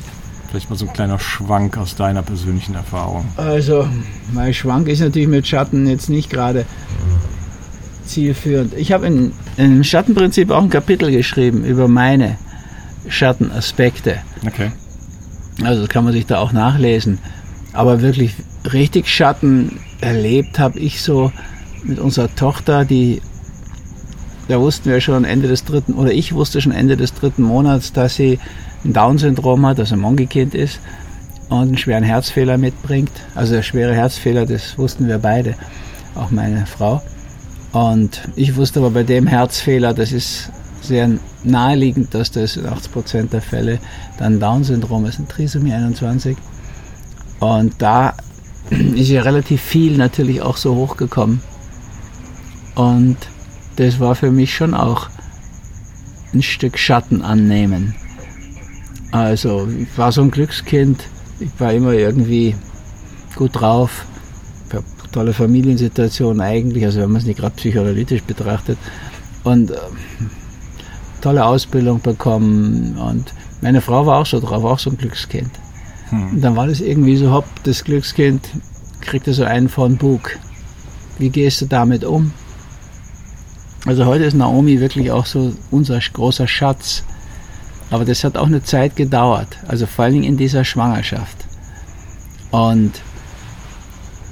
Vielleicht mal so ein kleiner Schwank aus deiner persönlichen Erfahrung. Also, mein Schwank ist natürlich mit Schatten jetzt nicht gerade zielführend. Ich habe in, im Schattenprinzip auch ein Kapitel geschrieben über meine Schattenaspekte. Okay. Also das kann man sich da auch nachlesen. Aber wirklich richtig Schatten erlebt habe ich so mit unserer Tochter, die da wussten wir schon Ende des dritten, oder ich wusste schon Ende des dritten Monats, dass sie ein Down-Syndrom hat, also ein Monkey-Kind ist und einen schweren Herzfehler mitbringt. Also der schwere Herzfehler, das wussten wir beide, auch meine Frau. Und ich wusste aber bei dem Herzfehler, das ist sehr naheliegend, dass das in 80% der Fälle dann Down-Syndrom ist, ein Trisomie 21. Und da ist ja relativ viel natürlich auch so hochgekommen. Und das war für mich schon auch ein Stück Schatten annehmen. Also ich war so ein Glückskind, ich war immer irgendwie gut drauf, tolle Familiensituation eigentlich, also wenn man es nicht gerade psychoanalytisch betrachtet. Und äh, tolle Ausbildung bekommen und meine Frau war auch so drauf, auch so ein Glückskind. Hm. Und dann war das irgendwie so, hopp, das Glückskind kriegte so einen von Bug. Wie gehst du damit um? Also heute ist Naomi wirklich auch so unser großer Schatz. Aber das hat auch eine Zeit gedauert, also vor allen Dingen in dieser Schwangerschaft. Und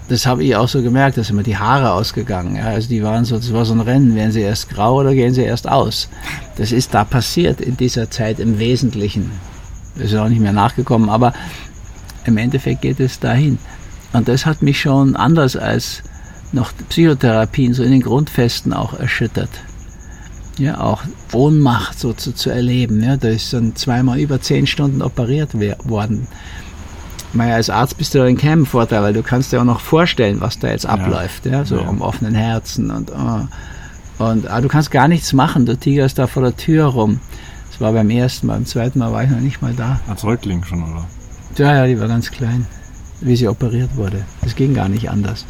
das habe ich auch so gemerkt, dass immer die Haare ausgegangen. Ja, also die waren so, das war so ein Rennen, werden sie erst grau oder gehen sie erst aus. Das ist da passiert in dieser Zeit im Wesentlichen. Das ist auch nicht mehr nachgekommen, aber im Endeffekt geht es dahin. Und das hat mich schon anders als noch Psychotherapien so in den Grundfesten auch erschüttert ja, auch Ohnmacht so zu, zu erleben. Ja, da ist dann zweimal über zehn Stunden operiert worden. Mal als Arzt bist du da in keinem Vorteil, weil du kannst dir auch noch vorstellen, was da jetzt abläuft, ja, so ja. am offenen Herzen und oh. und aber du kannst gar nichts machen. Du tigerst da vor der Tür rum. Das war beim ersten Mal, beim zweiten Mal war ich noch nicht mal da. Als Säugling schon, oder? Ja, ja, die war ganz klein, wie sie operiert wurde. Das ging gar nicht anders.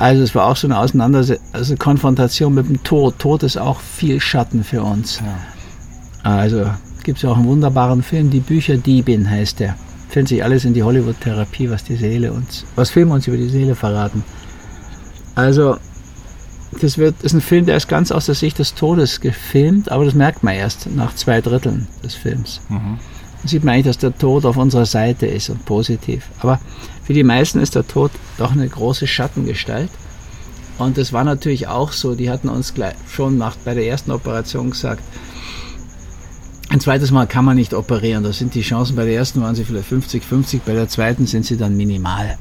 Also es war auch so eine Auseinandersetzung, also Konfrontation mit dem Tod. Tod ist auch viel Schatten für uns. Ja. Also gibt es auch einen wunderbaren Film, Die Bücher Diebin heißt der. Findet sich alles in die Hollywood-Therapie, was die Seele uns, was Filme uns über die Seele verraten. Also das wird, ist ein Film, der ist ganz aus der Sicht des Todes gefilmt, aber das merkt man erst nach zwei Dritteln des Films. Mhm. Sieht man eigentlich, dass der Tod auf unserer Seite ist und positiv. Aber für die meisten ist der Tod doch eine große Schattengestalt. Und das war natürlich auch so. Die hatten uns schon nach, bei der ersten Operation gesagt, ein zweites Mal kann man nicht operieren. Da sind die Chancen, bei der ersten waren sie vielleicht 50, 50, bei der zweiten sind sie dann minimal.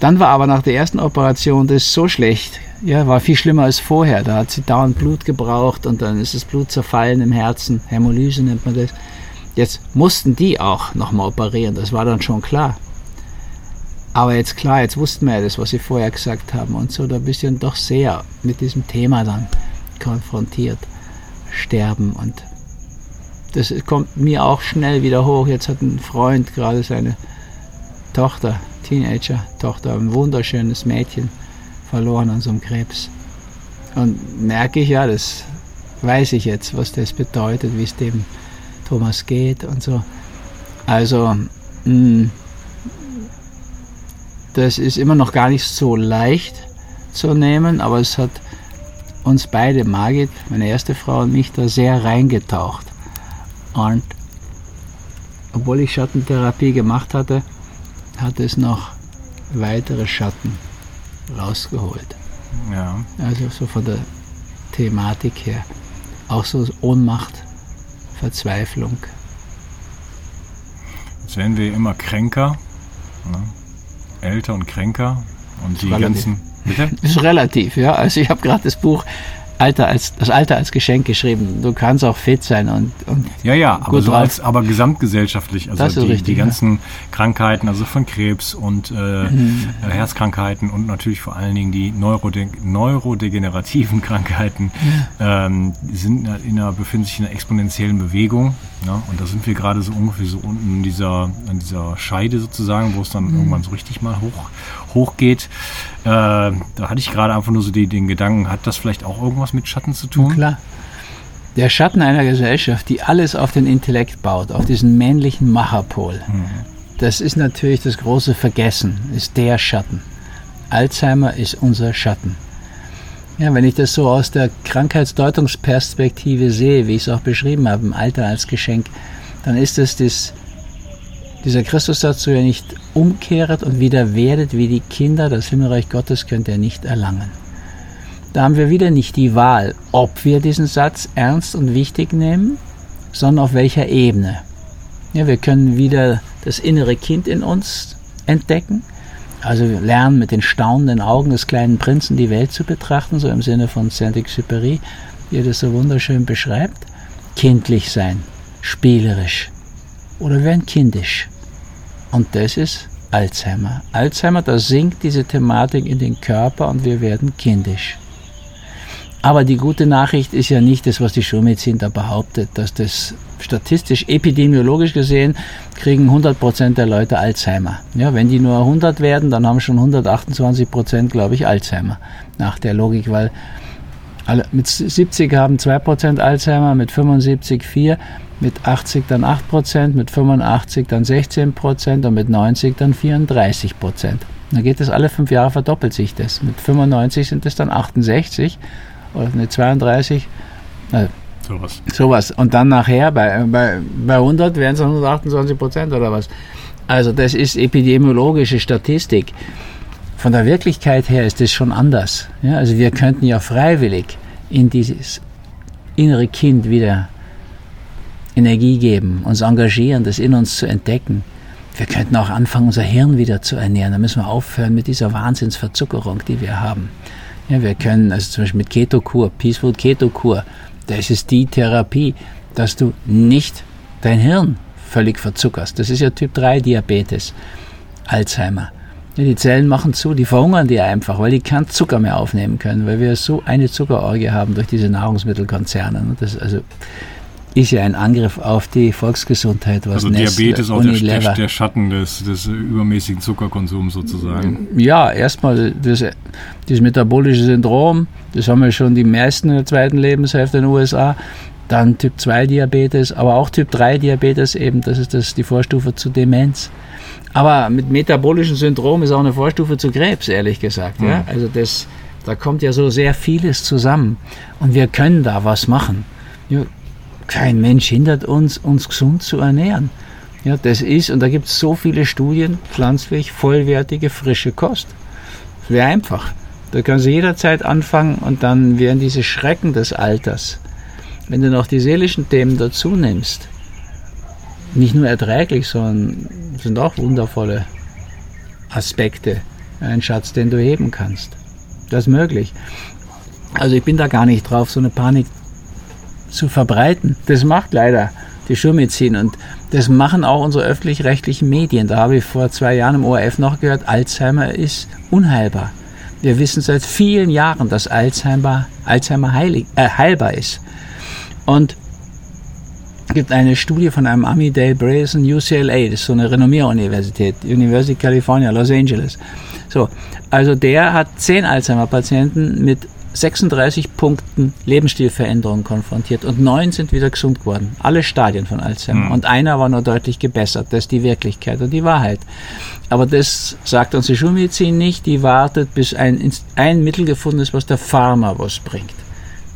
Dann war aber nach der ersten Operation das so schlecht, ja, war viel schlimmer als vorher. Da hat sie dauernd Blut gebraucht und dann ist das Blut zerfallen im Herzen. Hämolyse nennt man das. Jetzt mussten die auch nochmal operieren, das war dann schon klar. Aber jetzt klar, jetzt wussten wir ja das, was sie vorher gesagt haben und so, da bist du dann doch sehr mit diesem Thema dann konfrontiert. Sterben und das kommt mir auch schnell wieder hoch. Jetzt hat ein Freund gerade seine Tochter, Teenager-Tochter, ein wunderschönes Mädchen verloren an so einem Krebs. Und merke ich ja, das weiß ich jetzt, was das bedeutet, wie es dem Thomas geht und so. Also, mh, mm, das ist immer noch gar nicht so leicht zu nehmen, aber es hat uns beide, Margit, meine erste Frau und mich, da sehr reingetaucht. Und obwohl ich Schattentherapie gemacht hatte, hat es noch weitere Schatten rausgeholt. Ja. Also so von der Thematik her. Auch so Ohnmacht, Verzweiflung. Jetzt werden wir immer kränker. Ne? älter und kränker und die relativ. ganzen. Bitte? Ist relativ, ja. Also ich habe gerade das Buch Alter als, das Alter als Geschenk geschrieben. Du kannst auch fit sein und, und ja, ja, aber so als, aber gesamtgesellschaftlich, also Das ist die, richtig, die ja. ganzen Krankheiten, also von Krebs und äh, Mhm. äh, Herzkrankheiten und natürlich vor allen Dingen die Neurode neurodegenerativen Krankheiten ähm, sind in einer, befinden sich in einer exponentiellen Bewegung. Ne? Und da sind wir gerade so ungefähr so unten in dieser, an dieser Scheide sozusagen, wo es dann Mhm. irgendwann so richtig mal hoch, hoch geht. Äh, da hatte ich gerade einfach nur so die, den Gedanken, hat das vielleicht auch irgendwas mit Schatten zu tun? Klar. Der Schatten einer Gesellschaft, die alles auf den Intellekt baut, auf diesen männlichen Macherpol, das ist natürlich das große Vergessen, ist der Schatten. Alzheimer ist unser Schatten. Ja, wenn ich das so aus der Krankheitsdeutungsperspektive sehe, wie ich es auch beschrieben habe, im Alter als Geschenk, dann ist es das, dieser Christussatz, so ihr nicht umkehret und wieder werdet wie die Kinder, das Himmelreich Gottes könnt ihr nicht erlangen. Da haben wir wieder nicht die Wahl, ob wir diesen Satz ernst und wichtig nehmen, sondern auf welcher Ebene. Ja, wir können wieder das innere Kind in uns entdecken, also wir lernen mit den staunenden Augen des kleinen Prinzen die Welt zu betrachten, so im Sinne von Saint-Exupéry, wie er das so wunderschön beschreibt. Kindlich sein, spielerisch oder werden kindisch. Und das ist Alzheimer. Alzheimer, da sinkt diese Thematik in den Körper und wir werden kindisch. Aber die gute Nachricht ist ja nicht das, was die Schulmedizin da behauptet, dass das statistisch, epidemiologisch gesehen, kriegen 100% der Leute Alzheimer. Ja, wenn die nur 100 werden, dann haben schon 128%, glaube ich, Alzheimer. Nach der Logik, weil alle, mit 70 haben 2% Alzheimer, mit 75 4, mit 80 dann 8%, mit 85 dann 16% und mit 90 dann 34%. Dann geht das alle fünf Jahre, verdoppelt sich das. Mit 95 sind es dann 68 oder mit 32, äh, Sowas. sowas. Und dann nachher bei, bei, bei 100 wären es 128 Prozent oder was. Also das ist epidemiologische Statistik. Von der Wirklichkeit her ist das schon anders. Ja, also wir könnten ja freiwillig in dieses innere Kind wieder Energie geben, uns engagieren, das in uns zu entdecken. Wir könnten auch anfangen, unser Hirn wieder zu ernähren. Da müssen wir aufhören mit dieser Wahnsinnsverzuckerung, die wir haben. Ja, wir können, also zum Beispiel mit Ketokur, Peaceful Ketokur, das ist die Therapie, dass du nicht dein Hirn völlig verzuckerst. Das ist ja Typ 3 Diabetes, Alzheimer. Ja, die Zellen machen zu, die verhungern die einfach, weil die keinen Zucker mehr aufnehmen können, weil wir so eine Zuckerorgie haben durch diese Nahrungsmittelkonzerne. Und Das also ist ja ein Angriff auf die Volksgesundheit, was Also Nestle, Diabetes auch der, der, der Schatten des, des übermäßigen Zuckerkonsums sozusagen. Ja, erstmal das, das metabolische Syndrom, das haben wir schon die meisten in der zweiten Lebenshälfte in den USA. Dann Typ 2 Diabetes, aber auch Typ 3 Diabetes eben, das ist das, die Vorstufe zu Demenz. Aber mit metabolischem Syndrom ist auch eine Vorstufe zu Krebs, ehrlich gesagt. Ja? Also das, da kommt ja so sehr vieles zusammen. Und wir können da was machen. Kein Mensch hindert uns, uns gesund zu ernähren. Ja, das ist, und da gibt es so viele Studien, pflanzlich, vollwertige, frische Kost. Das wäre einfach. Da kannst du jederzeit anfangen und dann wären diese Schrecken des Alters, wenn du noch die seelischen Themen dazu nimmst, nicht nur erträglich, sondern sind auch wundervolle Aspekte. Ein Schatz, den du heben kannst. Das ist möglich. Also ich bin da gar nicht drauf, so eine Panik zu verbreiten. Das macht leider die Schulmedizin und das machen auch unsere öffentlich-rechtlichen Medien. Da habe ich vor zwei Jahren im ORF noch gehört, Alzheimer ist unheilbar. Wir wissen seit vielen Jahren, dass Alzheimer, Alzheimer heilig, äh, heilbar ist. Und es gibt eine Studie von einem Ami Dale Brayson, UCLA, das ist so eine Renommier-Universität, University of California, Los Angeles. So, also der hat zehn Alzheimer-Patienten mit 36 Punkten Lebensstilveränderungen konfrontiert und neun sind wieder gesund geworden. Alle Stadien von Alzheimer. Und einer war nur deutlich gebessert. Das ist die Wirklichkeit und die Wahrheit. Aber das sagt uns die Schulmedizin nicht. Die wartet, bis ein, ein Mittel gefunden ist, was der Pharma was bringt.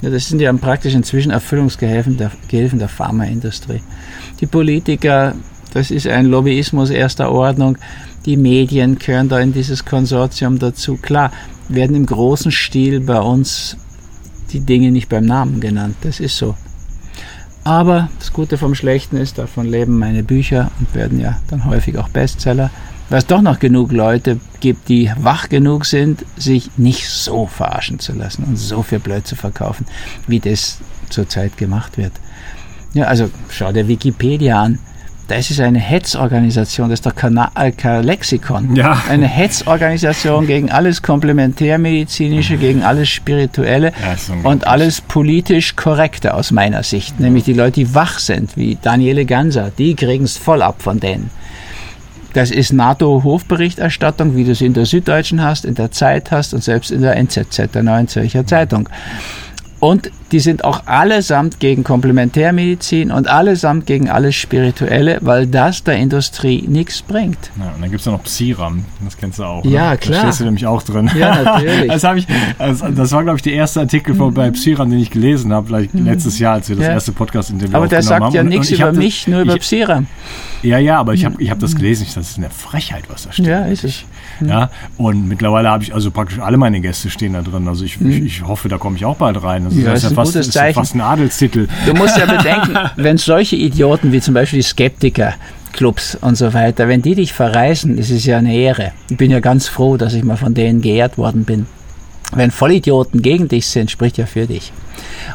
Ja, das sind ja praktisch inzwischen Erfüllungsgehilfen der, Gehilfen der Pharmaindustrie. Die Politiker, das ist ein Lobbyismus erster Ordnung. Die Medien gehören da in dieses Konsortium dazu. Klar, werden im großen Stil bei uns die Dinge nicht beim Namen genannt. Das ist so. Aber das Gute vom Schlechten ist, davon leben meine Bücher und werden ja dann häufig auch Bestseller, weil es doch noch genug Leute gibt, die wach genug sind, sich nicht so verarschen zu lassen und so viel Blöd zu verkaufen, wie das zurzeit gemacht wird. Ja, also schau dir Wikipedia an. Das ist eine Hetzorganisation, das ist doch kein, äh. Ja. Eine Hetzorganisation gegen alles Komplementärmedizinische, gegen alles Spirituelle Ja, und alles politisch Korrekte aus meiner Sicht. Nämlich die Leute, die wach sind, wie Daniele Ganser, die kriegen es voll ab von denen. Das ist NATO-Hofberichterstattung, wie du sie in der Süddeutschen hast, in der Zeit hast und selbst in der NZZ, der Neuen Zürcher Zeitung. Und die sind auch allesamt gegen Komplementärmedizin und allesamt gegen alles Spirituelle, weil das der Industrie nichts bringt. Ja, und dann gibt es ja noch Psiram, das kennst du auch. Ja, ne? klar. Da stehst du nämlich auch drin. Ja, natürlich. Das, ich, das, das war, glaube ich, der erste Artikel von, bei Psiram, den ich gelesen habe, vielleicht letztes Jahr, als wir das Mhm. Ja. erste Podcast-Interview Aber der sagt haben. ja nichts über hab das- mich, nur über ich, Psiram. Ja, ja, aber ich habe ich hab das gelesen. Ich, das ist eine Frechheit, was da steht. Ja, ist es. Ja, und mittlerweile habe ich, also praktisch alle meine Gäste stehen da drin. Also ich, ich, ich hoffe, da komme ich auch bald rein. Also Mhm. Ja, das ist fast, gutes Zeichen. fast ein Adelstitel. Du musst ja bedenken, wenn solche Idioten wie zum Beispiel die Skeptiker, Clubs und so weiter, wenn die dich verreisen, ist ja eine Ehre. Ich bin ja ganz froh, dass ich mal von denen geehrt worden bin. Wenn Vollidioten gegen dich sind, spricht ja für dich.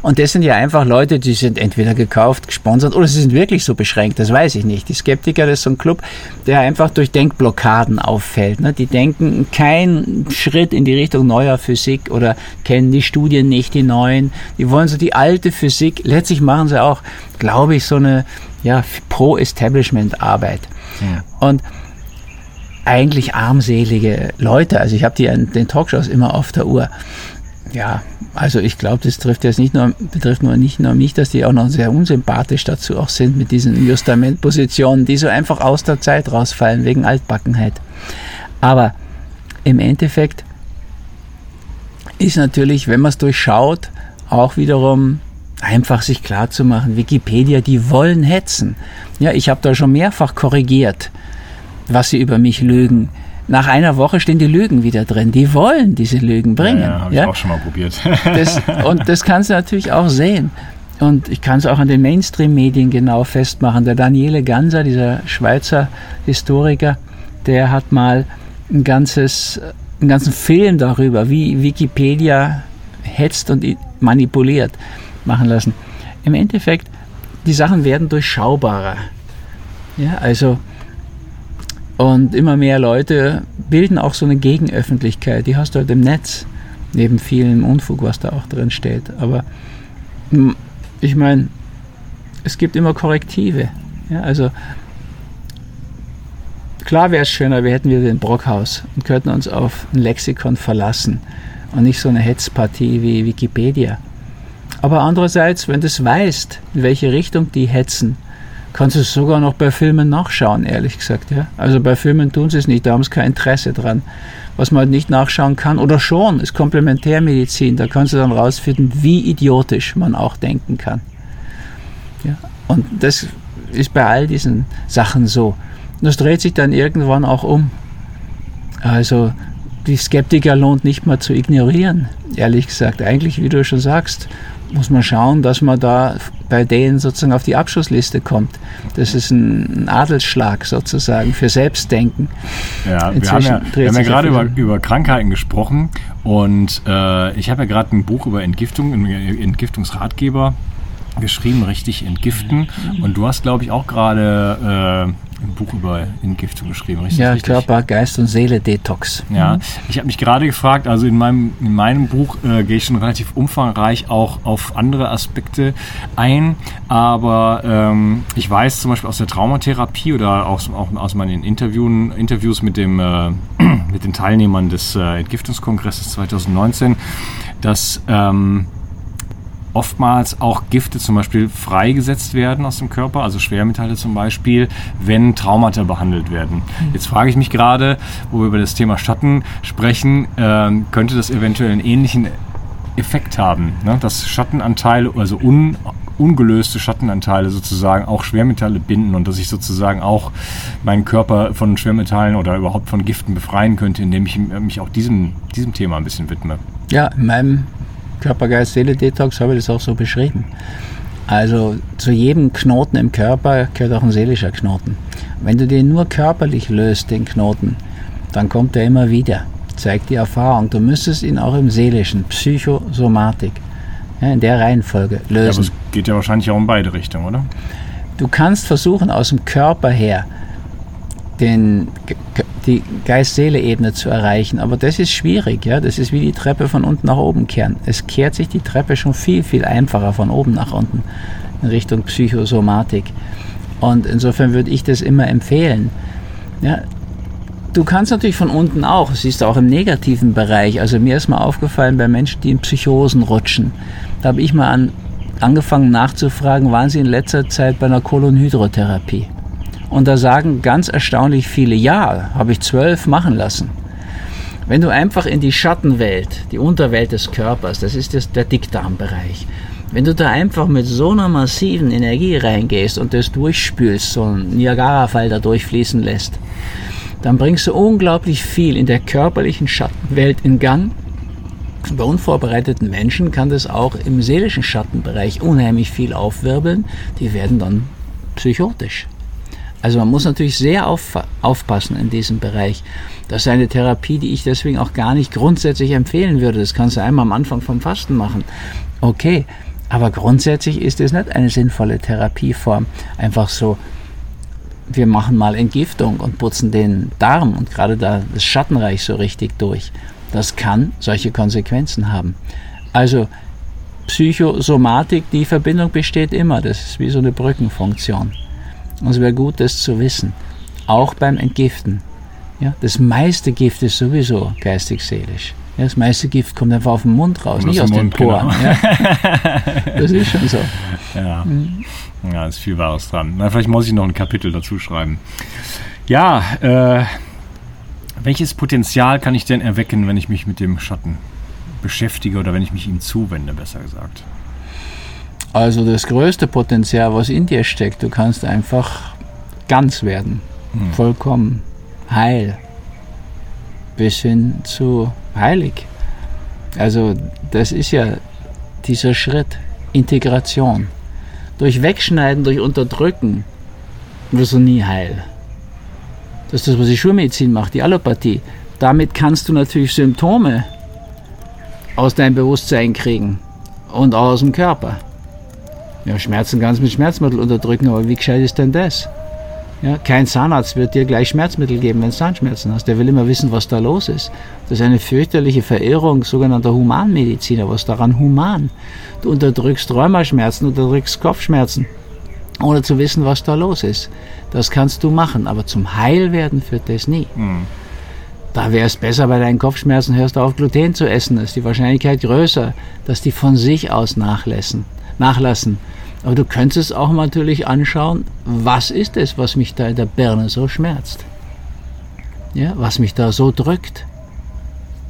Und das sind ja einfach Leute, die sind entweder gekauft, gesponsert oder sie sind wirklich so beschränkt, das weiß ich nicht. Die Skeptiker, das ist so ein Club, der einfach durch Denkblockaden auffällt. Ne? Die denken keinen Schritt in die Richtung neuer Physik oder kennen die Studien nicht, die neuen. Die wollen so die alte Physik, letztlich machen sie auch, glaube ich, so eine ja, Pro-Establishment-Arbeit. Und eigentlich armselige Leute. Also ich habe die an den Talkshows immer auf der Uhr. Ja, also ich glaube, das trifft jetzt nicht nur, betrifft nur nicht nur mich, dass die auch noch sehr unsympathisch dazu auch sind mit diesen Justamentpositionen, die so einfach aus der Zeit rausfallen wegen Altbackenheit. Aber im Endeffekt ist natürlich, wenn man es durchschaut, auch wiederum einfach sich klar zu machen, Wikipedia, die wollen hetzen. Ja, ich habe da schon mehrfach korrigiert, was sie über mich lügen. Nach einer Woche stehen die Lügen wieder drin. Die wollen diese Lügen bringen. Ja, habe ich auch schon mal probiert. Das, und das kannst du natürlich auch sehen. Und ich kann es auch an den Mainstream-Medien genau festmachen. Der Daniele Ganser, dieser Schweizer Historiker, der hat mal ein ganzes, einen ganzen Film darüber, wie Wikipedia hetzt und manipuliert, machen lassen. Im Endeffekt, die Sachen werden durchschaubarer. Ja, also und immer mehr Leute bilden auch so eine Gegenöffentlichkeit. Die hast du halt im Netz, neben vielem Unfug, was da auch drin steht. Aber ich meine, es gibt immer Korrektive. Ja, also klar wäre es schöner, wir hätten wieder den Brockhaus und könnten uns auf ein Lexikon verlassen und nicht so eine Hetzpartie wie Wikipedia. Aber andererseits, wenn du es weißt, in welche Richtung die hetzen, kannst du es sogar noch bei Filmen nachschauen, ehrlich gesagt. Ja? Also bei Filmen tun sie es nicht, da haben sie kein Interesse dran. Was man halt nicht nachschauen kann, oder schon, ist Komplementärmedizin. Da kannst du dann rausfinden, wie idiotisch man auch denken kann. Ja? Und das ist bei all diesen Sachen so. Das dreht sich dann irgendwann auch um. Also die Skeptiker lohnt nicht mal zu ignorieren, ehrlich gesagt. Eigentlich, wie du schon sagst, muss man schauen, dass man da bei denen sozusagen auf die Abschussliste kommt. Das ist ein, Adelsschlag sozusagen für Selbstdenken. Ja, wir haben ja, wir haben ja gerade über, über Krankheiten gesprochen und äh, ich habe ja gerade ein Buch über Entgiftung, einen Entgiftungsratgeber geschrieben, richtig entgiften. Mhm. Und du hast, glaube ich, auch gerade äh, ein Buch über Entgiftung geschrieben, richtig? Ja, richtig? Körper, Geist und Seele Detox. Ja, ich habe mich gerade gefragt, also in meinem, in meinem Buch äh, gehe ich schon relativ umfangreich auch auf andere Aspekte ein, aber ähm, ich weiß zum Beispiel aus der Traumatherapie oder aus, auch aus meinen Interviewen, Interviews mit, dem, äh, mit den Teilnehmern des äh, Entgiftungskongresses 2019, dass ähm, oftmals auch Gifte zum Beispiel freigesetzt werden aus dem Körper, also Schwermetalle zum Beispiel, wenn Traumata behandelt werden. Jetzt frage ich mich gerade, wo wir über das Thema Schatten sprechen, ähm, könnte das eventuell einen ähnlichen Effekt haben, ne? dass Schattenanteile, also un, ungelöste Schattenanteile sozusagen auch Schwermetalle binden und dass ich sozusagen auch meinen Körper von Schwermetallen oder überhaupt von Giften befreien könnte, indem ich mich auch diesem, diesem Thema ein bisschen widme. Ja, in meinem Körper, Geist, Seele Detox habe ich das auch so beschrieben. Also zu jedem Knoten im Körper gehört auch ein seelischer Knoten. Wenn du den nur körperlich löst, den Knoten, dann kommt er immer wieder. Zeigt die Erfahrung. Du müsstest ihn auch im seelischen, Psychosomatik, ja, in der Reihenfolge lösen. Ja, aber es geht ja wahrscheinlich auch in beide Richtungen, oder? Du kannst versuchen, aus dem Körper her den, die Geist-Seele-Ebene zu erreichen, aber das ist schwierig. Ja? Das ist wie die Treppe von unten nach oben kehren. Es kehrt sich die Treppe schon viel, viel einfacher von oben nach unten in Richtung Psychosomatik. Und insofern würde ich das immer empfehlen. Ja, du kannst natürlich von unten auch, siehst du auch im negativen Bereich. Also mir ist mal aufgefallen bei Menschen, die in Psychosen rutschen. Da habe ich mal an, angefangen nachzufragen, waren sie in letzter Zeit bei einer Kolonhydrotherapie? Und da sagen ganz erstaunlich viele, ja, habe ich zwölf machen lassen. Wenn du einfach in die Schattenwelt, die Unterwelt des Körpers, das ist der Dickdarmbereich, wenn du da einfach mit so einer massiven Energie reingehst und das durchspülst, so einen Niagara-Fall da durchfließen lässt, dann bringst du unglaublich viel in der körperlichen Schattenwelt in Gang. Bei unvorbereiteten Menschen kann das auch im seelischen Schattenbereich unheimlich viel aufwirbeln. Die werden dann psychotisch. Also man muss natürlich sehr auf, aufpassen in diesem Bereich. Das ist eine Therapie, die ich deswegen auch gar nicht grundsätzlich empfehlen würde. Das kannst du einmal am Anfang vom Fasten machen. Okay, aber grundsätzlich ist es nicht eine sinnvolle Therapieform. Einfach so, wir machen mal Entgiftung und putzen den Darm und gerade da das Schattenreich so richtig durch. Das kann solche Konsequenzen haben. Also Psychosomatik, die Verbindung besteht immer. Das ist wie so eine Brückenfunktion. Und es wäre gut, das zu wissen. Auch beim Entgiften. Ja, das meiste Gift ist sowieso geistig-seelisch. Ja, das meiste Gift kommt einfach auf den Mund raus, nicht aus Mund, den Poren. Genau. Ja. Das ist schon so. Ja. Mhm. ja, ist viel Wahres dran. Na, vielleicht muss ich noch ein Kapitel dazu schreiben. Ja, äh, welches Potenzial kann ich denn erwecken, wenn ich mich mit dem Schatten beschäftige oder wenn ich mich ihm zuwende, besser gesagt? Also das größte Potenzial, was in dir steckt, du kannst einfach ganz werden, hm. vollkommen heil, bis hin zu heilig. Also das ist ja dieser Schritt, Integration. Durch Wegschneiden, durch Unterdrücken wirst du nie heil. Das ist das, was die Schulmedizin macht, die Allopathie. Damit kannst du natürlich Symptome aus deinem Bewusstsein kriegen und auch aus dem Körper. Ja, Schmerzen kannst du mit Schmerzmittel unterdrücken, aber wie gescheit ist denn das? Ja, kein Zahnarzt wird dir gleich Schmerzmittel geben, wenn du Zahnschmerzen hast. Der will immer wissen, was da los ist. Das ist eine fürchterliche Verirrung sogenannter Humanmediziner. Was daran human? Du unterdrückst Rheumaschmerzen, unterdrückst Kopfschmerzen, ohne zu wissen, was da los ist. Das kannst du machen, aber zum Heilwerden führt das nie. Mhm. Da wäre es besser, bei deinen Kopfschmerzen hörst du auf, Gluten zu essen. Da ist die Wahrscheinlichkeit größer, dass die von sich aus nachlassen. Nachlassen. Aber du könntest auch natürlich anschauen, was ist es, was mich da in der Birne so schmerzt? Ja, was mich da so drückt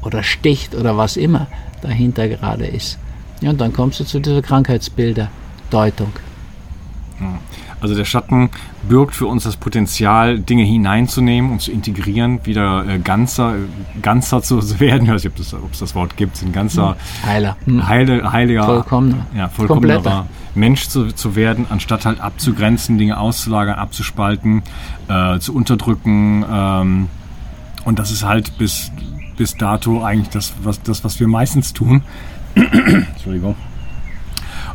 oder sticht oder was immer dahinter gerade ist. Ja, und dann kommst du zu dieser Krankheitsbilder, Deutung. Also der Schatten birgt für uns das Potenzial, Dinge hineinzunehmen und zu integrieren, wieder äh, ganzer, ganzer zu werden. Ich weiß nicht, ob, es das Wort gibt, ein ganzer hm. Heiler. Hm. Heile, heiliger, vollkommener, ja, vollkommener Mensch zu, zu werden, anstatt halt abzugrenzen, Dinge auszulagern, abzuspalten, äh, zu unterdrücken. Ähm, und das ist halt bis, bis dato eigentlich das, was, das, was wir meistens tun. Entschuldigung.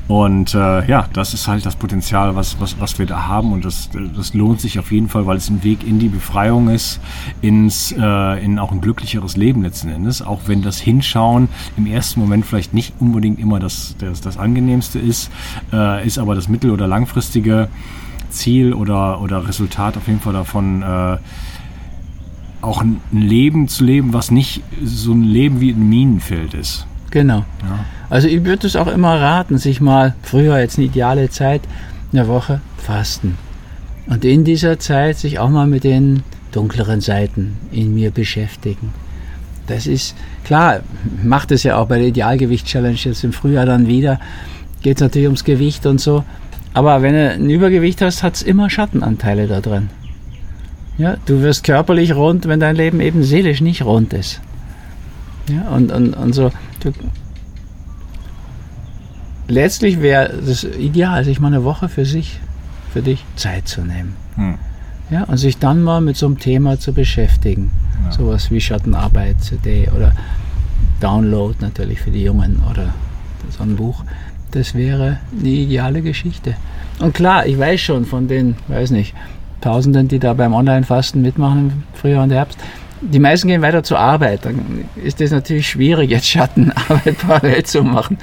Und äh, ja, das ist halt das Potenzial, was, was, was wir da haben. Und das, das lohnt sich auf jeden Fall, weil es ein Weg in die Befreiung ist, ins, äh, in auch ein glücklicheres Leben letzten Endes. Auch wenn das Hinschauen im ersten Moment vielleicht nicht unbedingt immer das, das, das angenehmste ist, äh, ist aber das mittel- oder langfristige Ziel oder, oder Resultat auf jeden Fall davon, äh, auch ein Leben zu leben, was nicht so ein Leben wie ein Minenfeld ist. Genau. Ja. Also ich würde es auch immer raten, sich mal, früher jetzt eine ideale Zeit, eine Woche fasten. Und in dieser Zeit sich auch mal mit den dunkleren Seiten in mir beschäftigen. Das ist klar, macht es ja auch bei der Idealgewicht-Challenge jetzt im Frühjahr dann wieder. Geht es natürlich ums Gewicht und so. Aber wenn du ein Übergewicht hast, hat es immer Schattenanteile da drin. Ja, du wirst körperlich rund, wenn dein Leben eben seelisch nicht rund ist. Ja, und, und, und so, du letztlich wäre das ideal, sich mal eine Woche für sich, für dich Zeit zu nehmen. Hm. Ja, und sich dann mal mit so einem Thema zu beschäftigen. Ja. Sowas wie Schattenarbeit, CD oder Download natürlich für die Jungen oder so ein Buch. Das wäre eine ideale Geschichte. Und klar, ich weiß schon von den, weiß nicht, Tausenden, die da beim Online-Fasten mitmachen im Frühjahr und Herbst, die meisten gehen weiter zur Arbeit. Dann ist es natürlich schwierig, jetzt Schattenarbeit parallel zu machen.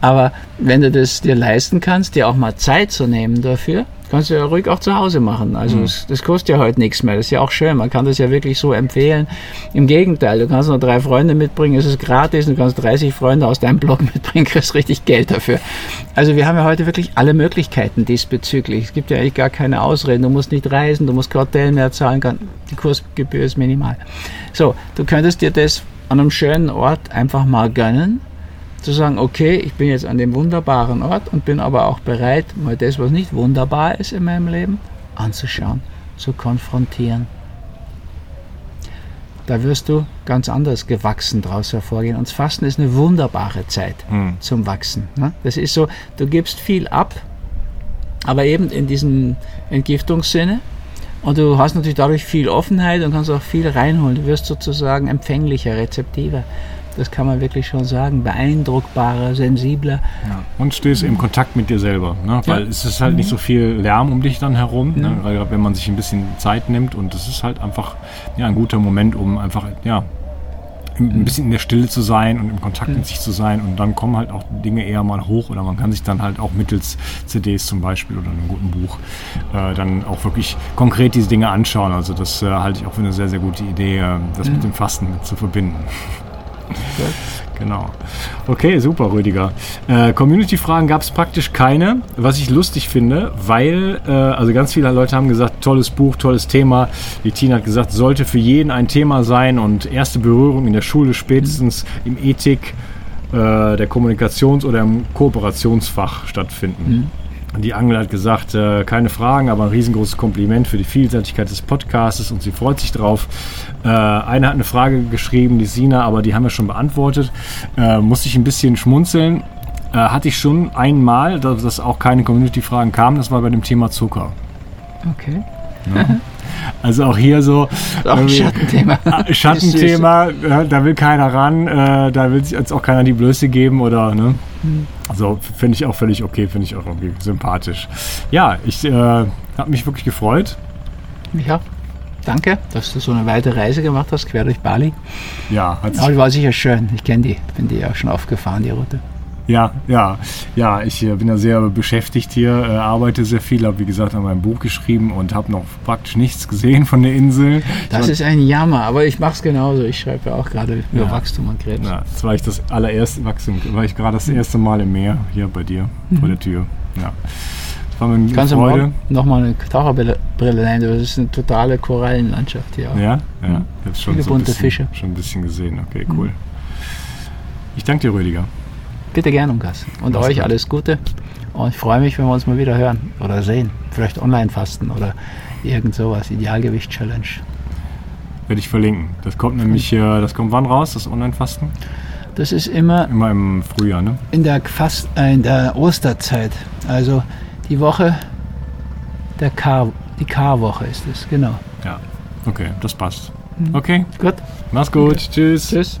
Aber wenn du das dir leisten kannst, dir auch mal Zeit zu nehmen dafür, kannst du ja ruhig auch zu Hause machen. Also das, das kostet ja heute nichts mehr. Das ist ja auch schön. Man kann das ja wirklich so empfehlen. Im Gegenteil, du kannst noch drei Freunde mitbringen, es ist gratis. Du kannst 30 Freunde aus deinem Blog mitbringen, kriegst richtig Geld dafür. Also wir haben ja heute wirklich alle Möglichkeiten diesbezüglich. Es gibt ja eigentlich gar keine Ausreden. Du musst nicht reisen, du musst kein Hotel mehr zahlen, die Kursgebühr ist minimal. So, du könntest dir das an einem schönen Ort einfach mal gönnen zu sagen, okay, ich bin jetzt an dem wunderbaren Ort und bin aber auch bereit, mal das, was nicht wunderbar ist in meinem Leben, anzuschauen, zu konfrontieren. Da wirst du ganz anders gewachsen daraus hervorgehen. Und das Fasten ist eine wunderbare Zeit Hm. zum Wachsen. Ne? Das ist so, du gibst viel ab, aber eben in diesem Entgiftungssinne. Und du hast natürlich dadurch viel Offenheit und kannst auch viel reinholen. Du wirst sozusagen empfänglicher, rezeptiver. Das kann man wirklich schon sagen. Beeindruckbarer, sensibler. Ja. Und stehst im Kontakt mit dir selber. Ne? Weil es ist halt nicht so viel Lärm um dich dann herum, ne? weil gerade wenn man sich ein bisschen Zeit nimmt und es ist halt einfach ja, ein guter Moment, um einfach ja, ein bisschen in der Stille zu sein und im Kontakt mit sich zu sein und dann kommen halt auch Dinge eher mal hoch oder man kann sich dann halt auch mittels CDs zum Beispiel oder einem guten Buch äh, dann auch wirklich konkret diese Dinge anschauen. Also das äh, halte ich auch für eine sehr, sehr gute Idee, äh, das mit dem Fasten mit zu verbinden. Genau. Okay, super, Rüdiger. Äh, Community-Fragen gab es praktisch keine, was ich lustig finde, weil, äh, also ganz viele Leute haben gesagt, tolles Buch, tolles Thema. Die Tina hat gesagt, sollte für jeden ein Thema sein und erste Berührung in der Schule spätestens im Ethik, äh, der Kommunikations- oder im Kooperationsfach stattfinden. Die Angel hat gesagt, äh, keine Fragen, aber ein riesengroßes Kompliment für die Vielseitigkeit des Podcasts und sie freut sich drauf. Äh, eine hat eine Frage geschrieben, die Sina, aber die haben wir schon beantwortet. Äh, musste ich ein bisschen schmunzeln. Äh, hatte ich schon einmal, dass, dass auch keine Community-Fragen kamen, das war bei dem Thema Zucker. Okay. Also auch hier so Auch ein Schattenthema. Schattenthema, da will keiner ran, äh, da will sich jetzt auch keiner die Blöße geben oder ne? Also finde ich auch völlig okay, finde ich auch irgendwie sympathisch. Ja, ich äh, habe mich wirklich gefreut. Ja. Danke, dass du so eine weite Reise gemacht hast, quer durch Bali. Ja, hat Aber die war sicher schön. Ich kenne die. Bin die ja schon aufgefahren, die Route. Ja, ja, ja, ich äh, bin ja sehr beschäftigt hier, äh, arbeite sehr viel, habe wie gesagt an meinem Buch geschrieben und habe noch praktisch nichts gesehen von der Insel. Das ist ein Jammer, aber ich mache es genauso. Ich schreibe ja auch gerade über Ja. Wachstum und Krebs. Ja, das war ich das allererste Wachstum, war ich gerade das erste Mal im Meer hier bei dir vor der Tür. Ja. Das war mir eine Kannst du nochmal eine Taucherbrille Brille nehmen? Das ist eine totale Korallenlandschaft hier. auch. Ja, ja. Ich habe schon Viele so bunte bisschen, Fische. schon ein bisschen gesehen. Okay, cool. Ich danke dir, Rüdiger. Bitte gern, Ungas. Und euch gut. alles Gute. Und ich freue mich, wenn wir uns mal wieder hören oder sehen. Vielleicht Online-Fasten oder irgend sowas. Idealgewicht-Challenge. Werde ich verlinken. Das kommt nämlich, äh, das kommt wann raus, das Online-Fasten? Das ist immer Immer im Frühjahr, ne? in der, Fast äh, in der Osterzeit. Also die Woche der K, die K-Woche ist es, genau. Ja. Okay, das passt. Okay, Gut, mach's gut. Tschüss. tschüss.